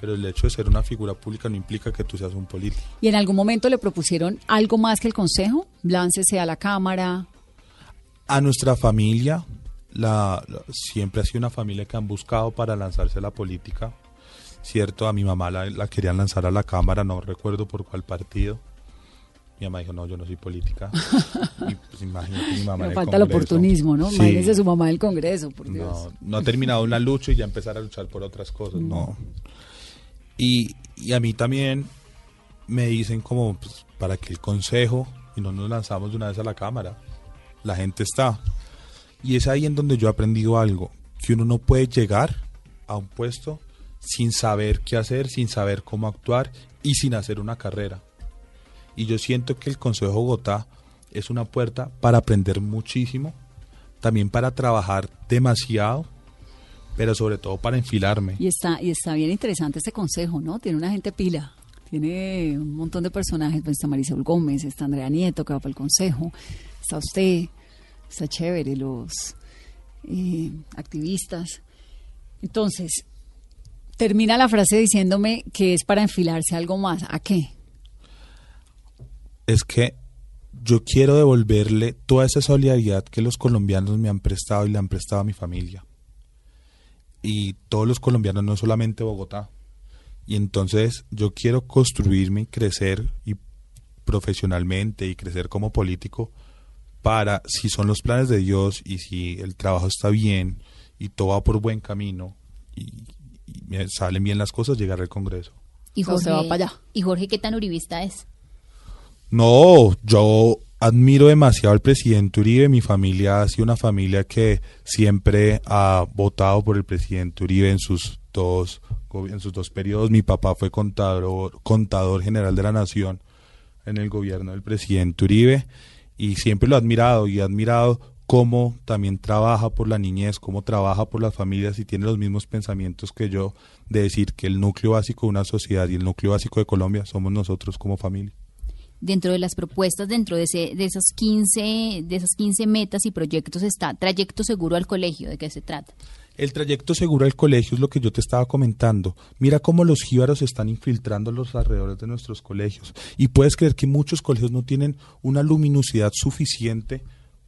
pero el hecho de ser una figura pública no implica que tú seas un político. ¿Y en algún momento le propusieron algo más que el consejo? Láncese a la Cámara. A nuestra familia la, la- siempre ha sido una familia que han buscado para lanzarse a la política. Cierto, a mi mamá la, la querían lanzar a la cámara, no recuerdo por cuál partido. Mi mamá dijo, no, yo no soy política. y pues imagínate mi mamá. el falta el oportunismo, ¿no? Sí. Imagínese su mamá del Congreso, por Dios. No, no ha terminado una lucha y ya empezar a luchar por otras cosas, no. Y, y a mí también me dicen como pues, para que el consejo y no nos lanzamos de una vez a la cámara. La gente está. Y es ahí en donde yo he aprendido algo, que uno no puede llegar a un puesto sin saber qué hacer, sin saber cómo actuar y sin hacer una carrera. Y yo siento que el Consejo de Bogotá es una puerta para aprender muchísimo, también para trabajar demasiado, pero sobre todo para enfilarme. Y está, y está bien interesante este consejo, ¿no? Tiene una gente pila. Tiene un montón de personajes. Pues está Marisol Gómez, está Andrea Nieto, que va para el consejo. Está usted. Está chévere, los eh, activistas. Entonces, termina la frase diciéndome que es para enfilarse algo más. ¿A qué? Es que yo quiero devolverle toda esa solidaridad que los colombianos me han prestado y le han prestado a mi familia. Y todos los colombianos, no solamente Bogotá. Y entonces yo quiero construirme y crecer y profesionalmente y crecer como político para, si son los planes de Dios y si el trabajo está bien y todo va por buen camino y, y me salen bien las cosas, llegar al Congreso. Y se va para allá. ¿Y Jorge qué tan uribista es? No, yo admiro demasiado al presidente Uribe. Mi familia ha sido una familia que siempre ha votado por el presidente Uribe en sus dos en sus dos periodos. Mi papá fue contador, contador general de la nación en el gobierno del presidente Uribe y siempre lo he admirado y he admirado cómo también trabaja por la niñez, cómo trabaja por las familias y tiene los mismos pensamientos que yo de decir que el núcleo básico de una sociedad y el núcleo básico de Colombia somos nosotros como familia. Dentro de las propuestas, dentro de, ese, de, esos 15, de esas 15 metas y proyectos está trayecto seguro al colegio. ¿De qué se trata? El trayecto seguro al colegio es lo que yo te estaba comentando. Mira cómo los jíbaros están infiltrando los alrededores de nuestros colegios. Y puedes creer que muchos colegios no tienen una luminosidad suficiente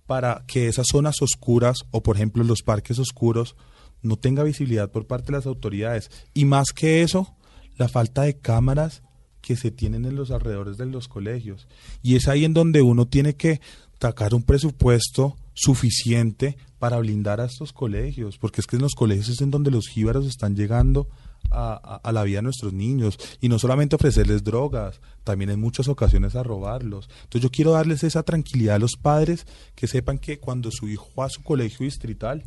para que esas zonas oscuras o, por ejemplo, los parques oscuros no tenga visibilidad por parte de las autoridades. Y más que eso, la falta de cámaras que se tienen en los alrededores de los colegios. Y es ahí en donde uno tiene que sacar un presupuesto suficiente para blindar a estos colegios, porque es que en los colegios es en donde los jíbaros están llegando a, a, la vida de nuestros niños y no solamente ofrecerles drogas, también en muchas ocasiones a robarlos. Entonces yo quiero darles esa tranquilidad a los padres que sepan que cuando su hijo va a su colegio distrital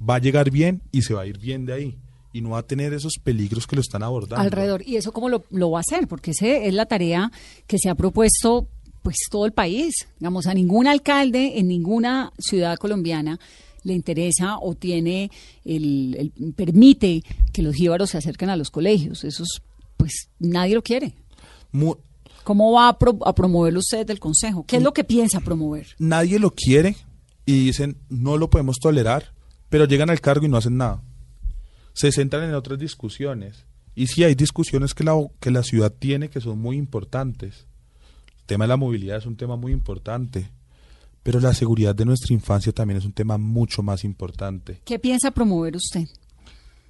va a llegar bien y se va a ir bien de ahí y no va a tener esos peligros que lo están abordando. Alrededor. ¿Y eso cómo lo, lo va a hacer? Porque esa es la tarea que se ha propuesto pues todo el país. Digamos, a ningún alcalde en ninguna ciudad colombiana le interesa o tiene el, permite que los jíbaros se acerquen a los colegios. Eso es, pues nadie lo quiere. ¿Cómo va a, pro, a promoverlo usted del Consejo? ¿Qué es lo que piensa promover? Nadie lo quiere y dicen no lo podemos tolerar, pero llegan al cargo y no hacen nada. Se centran en otras discusiones. Y sí hay discusiones que la, que la ciudad tiene que son muy importantes tema de la movilidad es un tema muy importante, pero la seguridad de nuestra infancia también es un tema mucho más importante. ¿Qué piensa promover usted?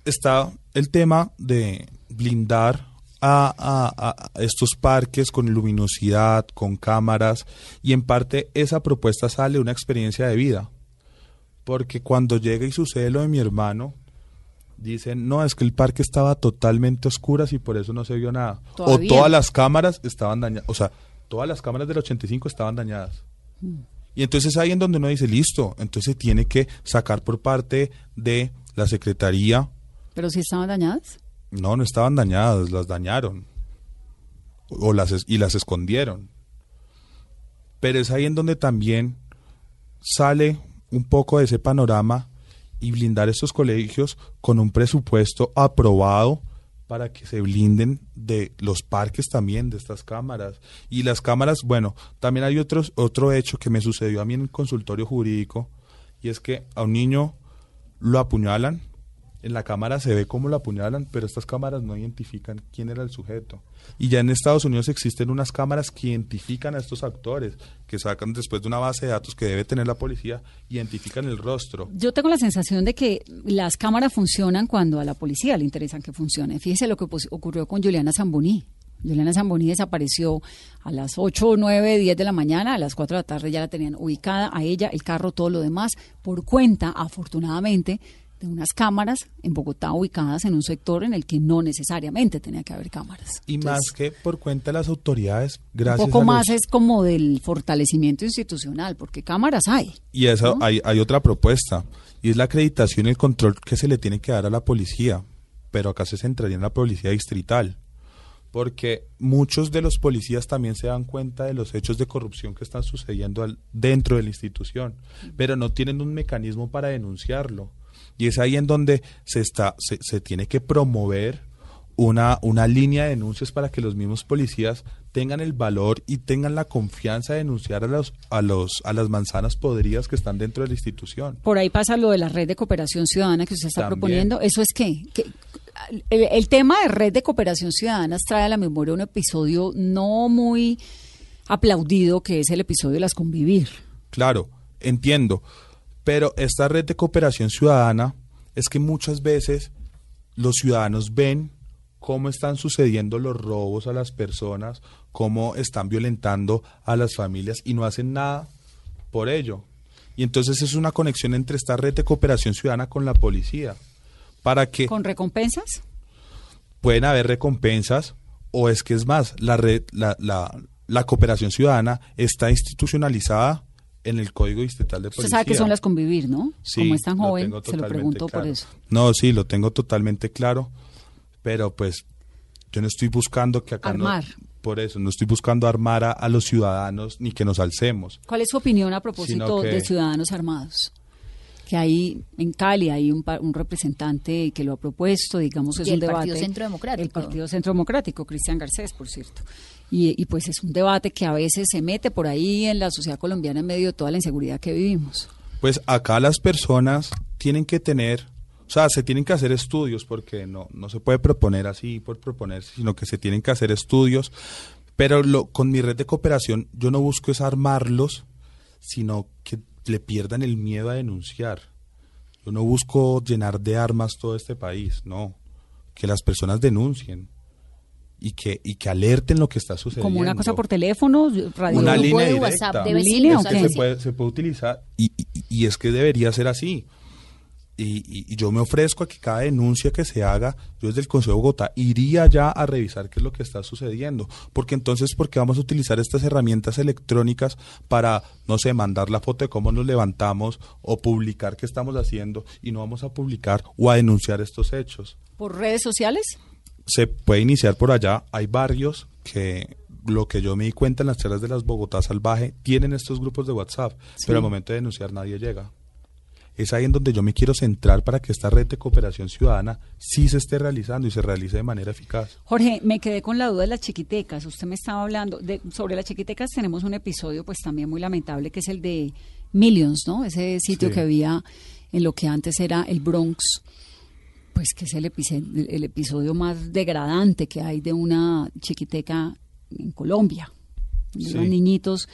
Está el tema de blindar a, estos parques con luminosidad, con cámaras, y en parte esa propuesta sale una experiencia de vida. Porque cuando llega y sucede lo de mi hermano, dicen, no, es que el parque estaba totalmente oscuras y por eso no se vio nada. O todas las cámaras estaban dañadas. O sea, todas las cámaras del 85 estaban dañadas. Y entonces ahí en donde uno dice, listo, entonces tiene que sacar por parte de la Secretaría. ¿Pero si estaban dañadas? No, no estaban dañadas, las dañaron. O las, y las escondieron. Pero es ahí en donde también sale un poco de ese panorama y blindar estos colegios con un presupuesto aprobado para que se blinden de los parques también de estas cámaras. Y las cámaras, bueno, también hay otros, otro hecho que me sucedió a mí en el consultorio jurídico, y es que a un niño lo apuñalan, en la cámara se ve cómo lo apuñalan, pero estas cámaras no identifican quién era el sujeto. Y ya en Estados Unidos existen unas cámaras que identifican a estos actores, que sacan después de una base de datos que debe tener la policía, identifican el rostro. Yo tengo la sensación de que las cámaras funcionan cuando a la policía le interesan que funcionen. Fíjese lo que ocurrió con Juliana Zamboni. Juliana Zamboni desapareció a las 8, 9, 10 de la mañana, a las 4 de la tarde ya la tenían ubicada, a ella, el carro, todo lo demás, por cuenta, afortunadamente, de unas cámaras en Bogotá ubicadas en un sector en el que no necesariamente tenía que haber cámaras. Y más que por cuenta de las autoridades, gracias Un poco más es como del fortalecimiento institucional, porque cámaras hay. Y eso hay, hay otra propuesta, y es la acreditación y el control que se le tiene que dar a la policía, pero acá se centraría en la policía distrital porque muchos de los policías también se dan cuenta de los hechos de corrupción que están sucediendo dentro de la institución, pero no tienen un mecanismo para denunciarlo. Y es ahí en donde se, está, se, se tiene que promover una, una línea de denuncias para que los mismos policías tengan el valor y tengan la confianza de denunciar a los a los a las manzanas podridas que están dentro de la institución. Por ahí pasa lo de la red de cooperación ciudadana que usted está proponiendo. ¿Eso es qué? El, el, tema de red de cooperación ciudadana trae a la memoria un episodio no muy aplaudido que es el episodio de las convivir. Claro, entiendo. Pero esta red de cooperación ciudadana es que muchas veces los ciudadanos ven cómo están sucediendo los robos a las personas, cómo están violentando a las familias y no hacen nada por ello. Y entonces es una conexión entre esta red de cooperación ciudadana con la policía. Para que ¿Con recompensas? Pueden haber recompensas o es que es más, la red, la, la, la cooperación ciudadana está institucionalizada en el Código Distrital de Policía. Usted sabe que son las convivir, ¿no? Sí, Como es tan joven, se lo pregunto por eso. No, sí, lo tengo totalmente claro, pero pues yo no estoy buscando que acá Armar. por eso, no estoy buscando armar a, los ciudadanos ni que nos alcemos. ¿Cuál es su opinión a propósito de ciudadanos armados? que hay en Cali hay un, un, representante que lo ha propuesto, digamos, es un debate. El Partido Centro Democrático. El Partido Centro Democrático, Cristian Garcés, por cierto. Y, pues es un debate que a veces se mete por ahí en la sociedad colombiana en medio de toda la inseguridad que vivimos. Pues acá las personas tienen que tener O sea, se tienen que hacer estudios porque no, no se puede proponer así por proponerse, sino que se tienen que hacer estudios. Pero lo, con mi red de cooperación yo no busco es armarlos, sino que le pierdan el miedo a denunciar. Yo no busco llenar de armas todo este país, no. Que las personas denuncien y que, y que alerten lo que está sucediendo. Como una cosa por teléfono, radio Una línea de directa. WhatsApp de ¿Línea vecinos, o algo qué? se puede, se puede utilizar y, y- y es que debería ser así. Y, y- y yo me ofrezco a que cada denuncia que se haga, yo desde el Consejo de Bogotá iría ya a revisar qué es lo que está sucediendo. Porque entonces, ¿por qué vamos a utilizar estas herramientas electrónicas para, no sé, mandar la foto de cómo nos levantamos o publicar qué estamos haciendo y no vamos a publicar o a denunciar estos hechos? por redes sociales. Se puede iniciar por allá. Hay barrios que lo que yo me di cuenta en las charlas de las Bogotá Salvaje tienen estos grupos de WhatsApp, pero al momento de denunciar nadie llega. Es ahí en donde yo me quiero centrar para que esta red de cooperación ciudadana sí se esté realizando y se realice de manera eficaz. Jorge, me quedé con la duda de las chiquitecas. Usted me estaba hablando de sobre las chiquitecas. Tenemos un episodio, pues también muy lamentable, que es el de Millions, ¿no? Ese sitio Sí. que había en lo que antes era el Bronx, pues que es el, episodio más degradante que hay de una chiquiteca en Colombia. Sí. Iban niñitos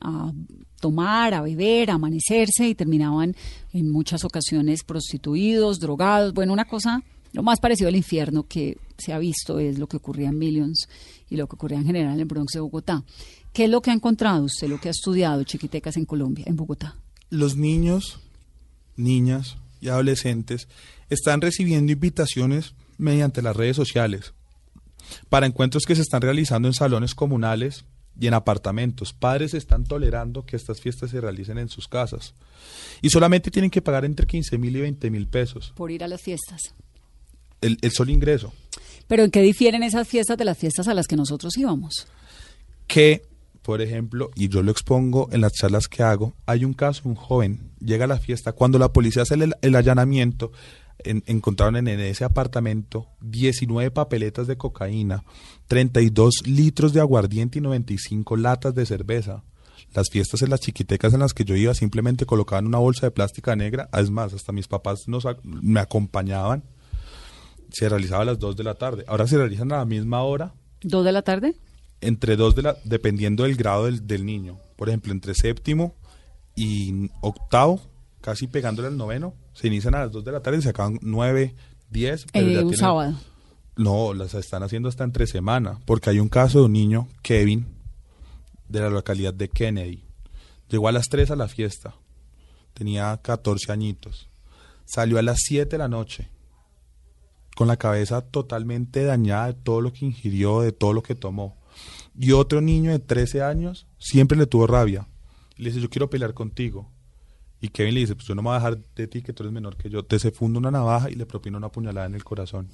a tomar, a beber, a amanecerse y terminaban en muchas ocasiones prostituidos, drogados. Bueno, una cosa, lo más parecido al infierno que se ha visto es lo que ocurría en Millions y lo que ocurría en general en Bronx de Bogotá. ¿Qué es lo que ha encontrado usted, lo que ha estudiado chiquitecas en Colombia, en Bogotá? Los niños, niñas y adolescentes están recibiendo invitaciones mediante las redes sociales para encuentros que se están realizando en salones comunales y en apartamentos. Padres están tolerando que estas fiestas se realicen en sus casas y solamente tienen que pagar entre 15 mil y 20 mil pesos Por ir a las fiestas. el, el solo ingreso. Pero ¿en qué difieren esas fiestas de las fiestas a las que nosotros íbamos? que, por ejemplo, y yo lo expongo en las charlas que hago, hay un caso, un joven llega a la fiesta, cuando la policía hace el, allanamiento, en- encontraron en, ese apartamento 19 papeletas de cocaína, 32 litros de aguardiente y 95 latas de cerveza. Las fiestas en las chiquitecas en las que yo iba simplemente colocaban una bolsa de plástica negra, es más, hasta mis papás me acompañaban, se realizaba a las 2 de la tarde, ahora se realizan a la misma hora, ¿Dos de la tarde? Entre dos de la, dependiendo del grado del, del niño. Por ejemplo, entre séptimo y octavo, casi pegándole al noveno, se inician a las dos de la tarde y se acaban nueve, diez. pero Eh, ya un tienen- sábado. No, las están haciendo hasta entre semana, porque hay un caso de un niño, Kevin, de la localidad de Kennedy. Llegó a las 3 a la fiesta, tenía 14 añitos. Salió a las 7 de la noche, con la cabeza totalmente dañada de todo lo que ingirió, de todo lo que tomó. Y otro niño de 13 años siempre le tuvo rabia. Le dice, yo quiero pelear contigo. Y Kevin le dice, pues yo no me voy a dejar de ti, que tú eres menor que yo. Te se funda una navaja y le propina una puñalada en el corazón.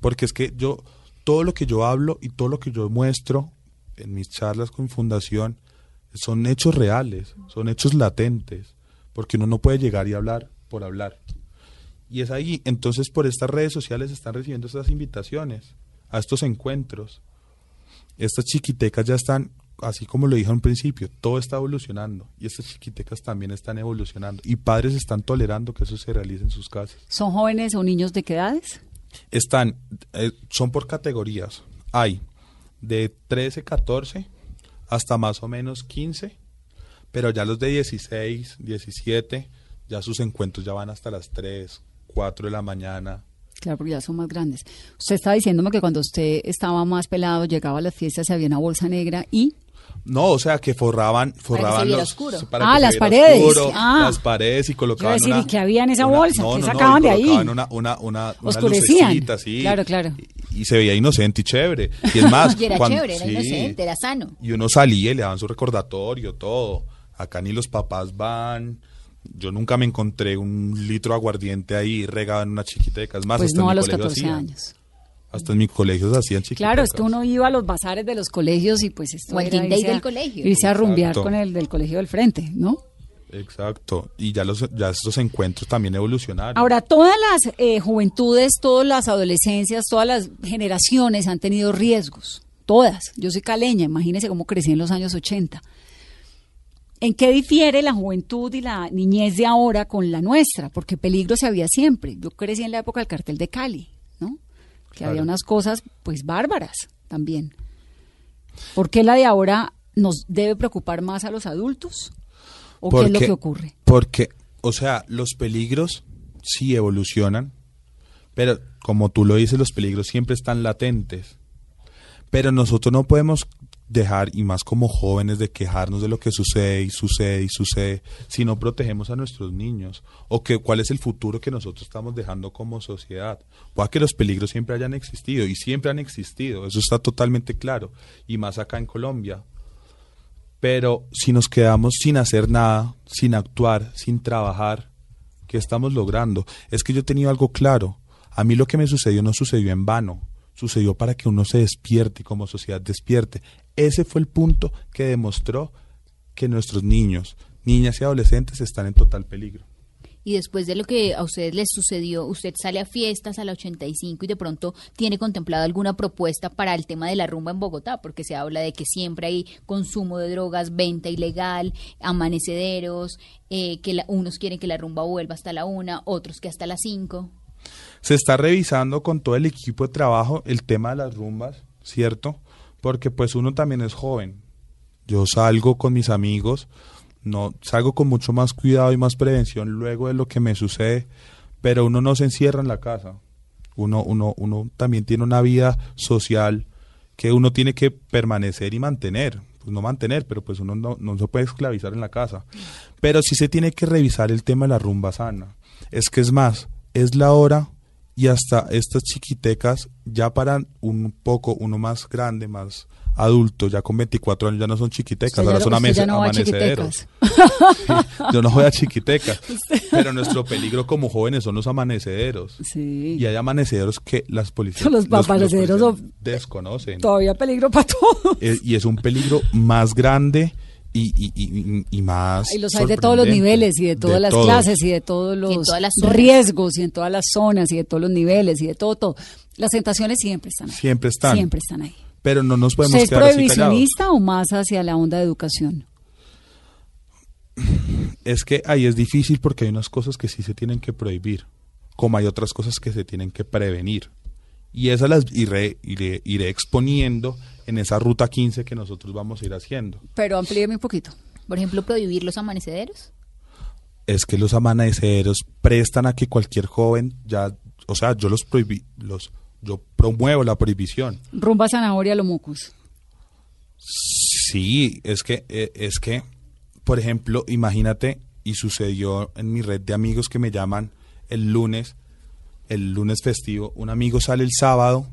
Porque es que yo, todo lo que yo hablo y todo lo que yo muestro en mis charlas con Fundación son hechos reales, son hechos latentes, porque uno no puede llegar y hablar por hablar. Y es ahí, entonces por estas redes sociales están recibiendo estas invitaciones a estos encuentros. Estas chiquitecas ya están, así como lo dije al principio, todo está evolucionando y estas chiquitecas también están evolucionando y padres están tolerando que eso se realice en sus casas ¿Son jóvenes o niños de qué edades? están, eh, son por categorías. Hay de 13, 14 hasta más o menos 15, pero ya los de 16, 17, ya sus encuentros ya van hasta las 3, 4 de la mañana. Claro, porque ya son más grandes. Usted está diciéndome que cuando usted estaba más pelado, llegaba a las fiestas, había una bolsa negra y... No, o sea, que forraban, forraban viera los- oscuro. para Ah, que se las paredes. oscuro, Ah. las paredes y colocaban decir, una, ¿y qué había en esa una- bolsa? no, ¿Qué no, no, sacaban y de ahí? una, una, una, una Oscurecían. lucecita, sí. Claro, claro. Y, y se veía inocente y chévere. Y es más, Y era cuando- chévere, era sí. inocente, era sano. Y uno salía y le daban su recordatorio, todo. Acá ni los papás van. Yo nunca me encontré un litro de aguardiente ahí regado en una chiquiteca. Es más, Pues hasta en no a mi los colegio 14 hacían. años. Hasta en mis colegios hacían chiquitecas. Claro, es que uno iba a los bazares de los colegios y pues esto O era irse a- del colegio. Irse a rumbear Exacto. con el del colegio del frente, ¿no? Exacto. Y ya, los, ya estos encuentros también evolucionaron. Ahora, todas las eh, juventudes, todas las adolescencias, todas las generaciones han tenido riesgos. Todas. Yo soy caleña, imagínese cómo crecí en los años 80. ¿En qué difiere la juventud y la niñez de ahora con la nuestra? Porque peligro se había siempre. Yo crecí en la época del cartel de Cali, ¿no? Que Claro. había unas cosas, pues, bárbaras también. ¿Por qué la de ahora nos debe preocupar más a los adultos? ¿O qué es lo Porque- que ocurre? Porque, o sea, los peligros sí evolucionan, pero como tú lo dices, los peligros siempre están latentes. Pero nosotros no podemos dejar, y más como jóvenes, de quejarnos de lo que sucede y sucede y sucede, si no protegemos a nuestros niños. O que cuál es el futuro que nosotros estamos dejando como sociedad. Puede que los peligros siempre hayan existido, y siempre han existido, eso está totalmente claro. Y más acá en Colombia. Pero si nos quedamos sin hacer nada, sin actuar, sin trabajar, ¿qué estamos logrando? Es que yo he tenido algo claro. A mí lo que me sucedió no sucedió en vano. Sucedió para que uno se despierte y como sociedad despierte. Ese fue el punto que demostró que nuestros niños, niñas y adolescentes están en total peligro. Y después de lo que a ustedes les sucedió, usted sale a fiestas a la 85 y de pronto tiene contemplado alguna propuesta para el tema de la rumba en Bogotá, porque se habla de que siempre hay consumo de drogas, venta ilegal, amanecederos, eh, que la- unos quieren que la rumba vuelva hasta la una, otros que hasta las cinco. Se está revisando con todo el equipo de trabajo el tema de las rumbas, ¿cierto? Porque pues uno también es joven. Yo salgo con mis amigos, no salgo con mucho más cuidado y más prevención luego de lo que me sucede, pero uno no se encierra en la casa. Uno uno uno también tiene una vida social que uno tiene que permanecer y mantener. Pues no mantener, pero pues uno no, no se puede esclavizar en la casa. Pero sí se tiene que revisar el tema de la rumba sana. Es que es más, es la hora y hasta estas chiquitecas ya para un poco, uno más grande, más adulto, ya con 24 años ya no son chiquitecas, Usted ahora son no amanecederos. Sí, yo no voy a chiquitecas, pero nuestro peligro como jóvenes son los amanecederos. Sí. Y hay amanecederos que las policías, Los desconocen. Todavía peligro para todos. Eh, y es un peligro más grande y, y, y, y más Y los hay de todos los niveles y de todas las todos. clases y de todos los todas las riesgos y en todas las zonas y de todos los niveles y de todo, todo. Las tentaciones siempre están ahí. Siempre están. Siempre están ahí. Pero no nos podemos ¿Usted es quedar así prohibicionista o más hacia la onda de educación? Es que ahí es difícil porque hay unas cosas que sí se tienen que prohibir, como hay otras cosas que se tienen que prevenir. Y esas las iré, iré, iré exponiendo en esa ruta 15 que nosotros vamos a ir haciendo. Pero amplíeme un poquito. Por ejemplo, prohibir los amanecederos. Es que los amaneceros prestan a que cualquier joven ya, o sea, yo los prohibí, los, yo promuevo la prohibición. Rumba zanahoria lomucus. Sí, es que, eh, es que, por ejemplo, imagínate, y sucedió en mi red de amigos que me llaman el lunes, el lunes festivo, un amigo sale el sábado,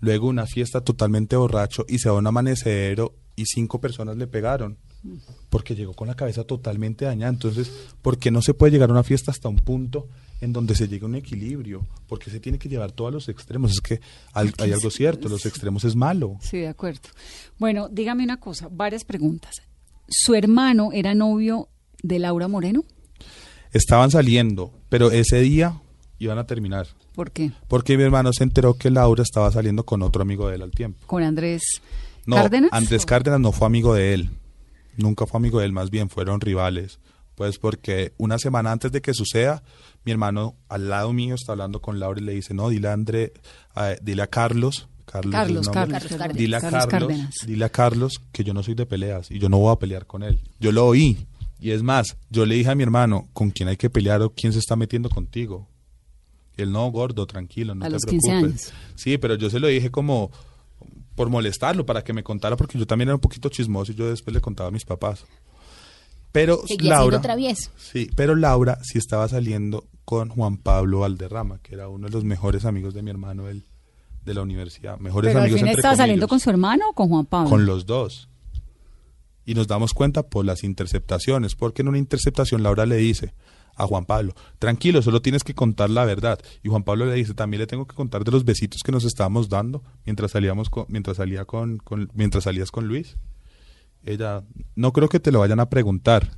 luego una fiesta totalmente borracho y se va a un amanecedero y cinco personas le pegaron porque llegó con la cabeza totalmente dañada. Entonces, ¿por qué no se puede llegar a una fiesta hasta un punto en donde se llegue a un equilibrio? Porque se tiene que llevar todo a los extremos. Es que al- hay algo cierto, los extremos es malo. Sí, de acuerdo. Bueno, dígame una cosa, varias preguntas. ¿Su hermano era novio de Laura Moreno? Estaban saliendo, pero ese día iban a terminar. ¿Por qué? Porque mi hermano se enteró que Laura estaba saliendo con otro amigo de él al tiempo. ¿Con Andrés No, Cárdenas? Andrés Cárdenas no fue amigo de él. Nunca fue amigo de él, más bien fueron rivales. Pues porque una semana antes de que suceda, mi hermano al lado mío está hablando con Laura y le dice, no, dile a André, a- dile a Carlos. Carlos, Carlos, nombre. Carlos, Carlos. Dile a Carlos Carlos, Cárdenas. dile a Carlos que yo no soy de peleas y yo no voy a pelear con él. Yo lo oí. Y es más, yo le dije a mi hermano, ¿con quién hay que pelear o quién se está metiendo contigo? Él, no, gordo, tranquilo, no A te los 15 preocupes. años. Sí, pero yo se lo dije como por molestarlo, para que me contara, porque yo también era un poquito chismoso y yo después le contaba a mis papás. Pero Laura, travieso. sí, pero Laura sí estaba saliendo con Juan Pablo Valderrama, que era uno de los mejores amigos de mi hermano él, de la universidad. Mejores ¿Pero al amigos fin entre estaba saliendo con su hermano o con Juan Pablo? Con los dos. Y nos damos cuenta por las interceptaciones, porque en una interceptación Laura le dice a Juan Pablo, tranquilo, solo tienes que contar la verdad. Y Juan Pablo le dice, también le tengo que contar de los besitos que nos estábamos dando mientras salíamos con, mientras salía con, con- mientras salías con Luis. Ella, no creo que te lo vayan a preguntar,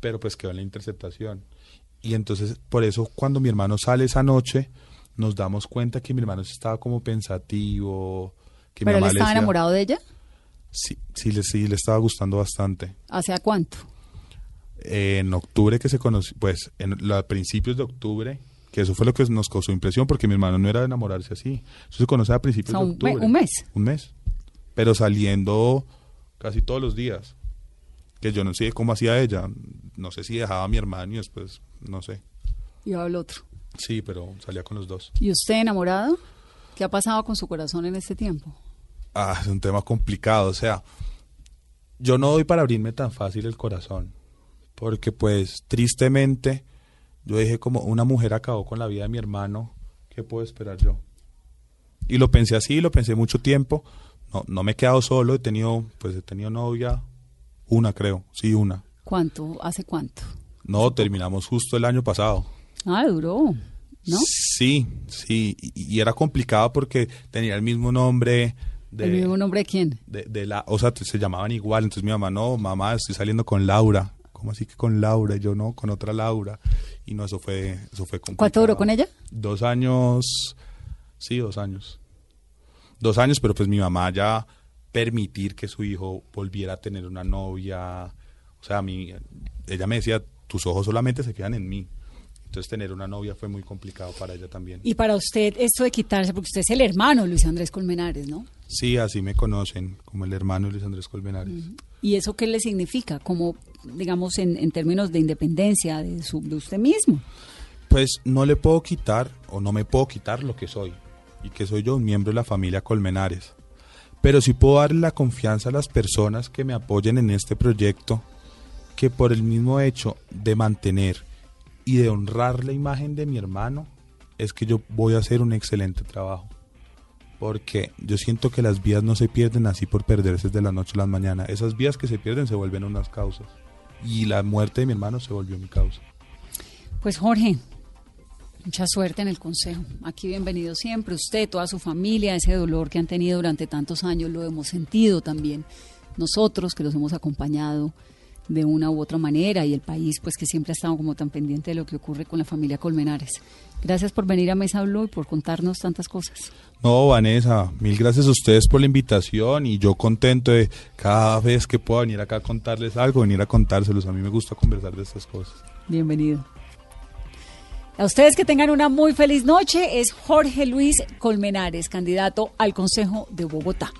pero pues quedó en la interceptación. Y entonces, por eso, cuando mi hermano sale esa noche, nos damos cuenta que mi hermano estaba como pensativo. Que mi ¿Pero él mamá le estaba decía- enamorado de ella? Sí, sí, le, sí, le estaba gustando bastante. ¿Hace cuánto? En octubre que se conoció, pues en los principios de octubre, que eso fue lo que nos causó impresión, porque mi hermano no era de enamorarse así. Eso se conoce a principios O sea, de octubre. un mes. Un mes. Pero saliendo casi todos los días. Que yo no sé cómo hacía ella. No sé si dejaba a mi hermano y después, no sé. Va el otro. Sí, pero salía con los dos. ¿Y usted enamorado? ¿Qué ha pasado con su corazón en este tiempo? Ah, es un tema complicado. O sea, yo no doy para abrirme tan fácil el corazón. Porque pues tristemente yo dije como una mujer acabó con la vida de mi hermano. ¿Qué puedo esperar yo? Y lo pensé así, lo pensé mucho tiempo. No, no me he quedado solo, he tenido, pues he tenido novia, una creo, sí, una. ¿Cuánto? ¿Hace cuánto? No, terminamos justo el año pasado. Ah, duró, ¿no? Sí, sí, y, y era complicado porque tenía el mismo nombre de, ¿El mismo nombre de quién? de, de la, o sea, se llamaban igual, entonces mi mamá, no, mamá, estoy saliendo con Laura. ¿Cómo así que con Laura? Y yo no, con otra Laura. Y no, eso fue, eso fue complicado. ¿Cuánto duró con ella? Dos años, sí, dos años. Dos años, pero pues mi mamá ya permitir que su hijo volviera a tener una novia, o sea, a mí, ella me decía, tus ojos solamente se quedan en mí. Entonces tener una novia fue muy complicado para ella también. Y para usted esto de quitarse, porque usted es el hermano de Luis Andrés Colmenares, ¿no? Sí, así me conocen, como el hermano de Luis Andrés Colmenares. ¿Y eso qué le significa? Como, digamos, en, en términos de independencia de, su, de usted mismo. Pues no le puedo quitar o no me puedo quitar lo que soy y que soy yo un miembro de la familia Colmenares. Pero sí puedo darle la confianza a las personas que me apoyen en este proyecto que por el mismo hecho de mantener y de honrar la imagen de mi hermano es que yo voy a hacer un excelente trabajo. Porque yo siento que las vías no se pierden así por perderse de la noche a la mañana. Esas vías que se pierden se vuelven unas causas. Y la muerte de mi hermano se volvió mi causa. Pues Jorge, mucha suerte en el consejo. Aquí bienvenido siempre. Usted, toda su familia, ese dolor que han tenido durante tantos años, lo hemos sentido también. Nosotros que los hemos acompañado de una u otra manera y el país pues que siempre ha estado como tan pendiente de lo que ocurre con la familia Colmenares. Gracias por venir a Mesa Blue y por contarnos tantas cosas. No, Vanessa, mil gracias a ustedes por la invitación y yo contento de cada vez que pueda venir acá a contarles algo, venir a contárselos. A mí me gusta conversar de estas cosas. Bienvenido. A ustedes que tengan una muy feliz noche es Jorge Luis Colmenares, candidato al Consejo de Bogotá.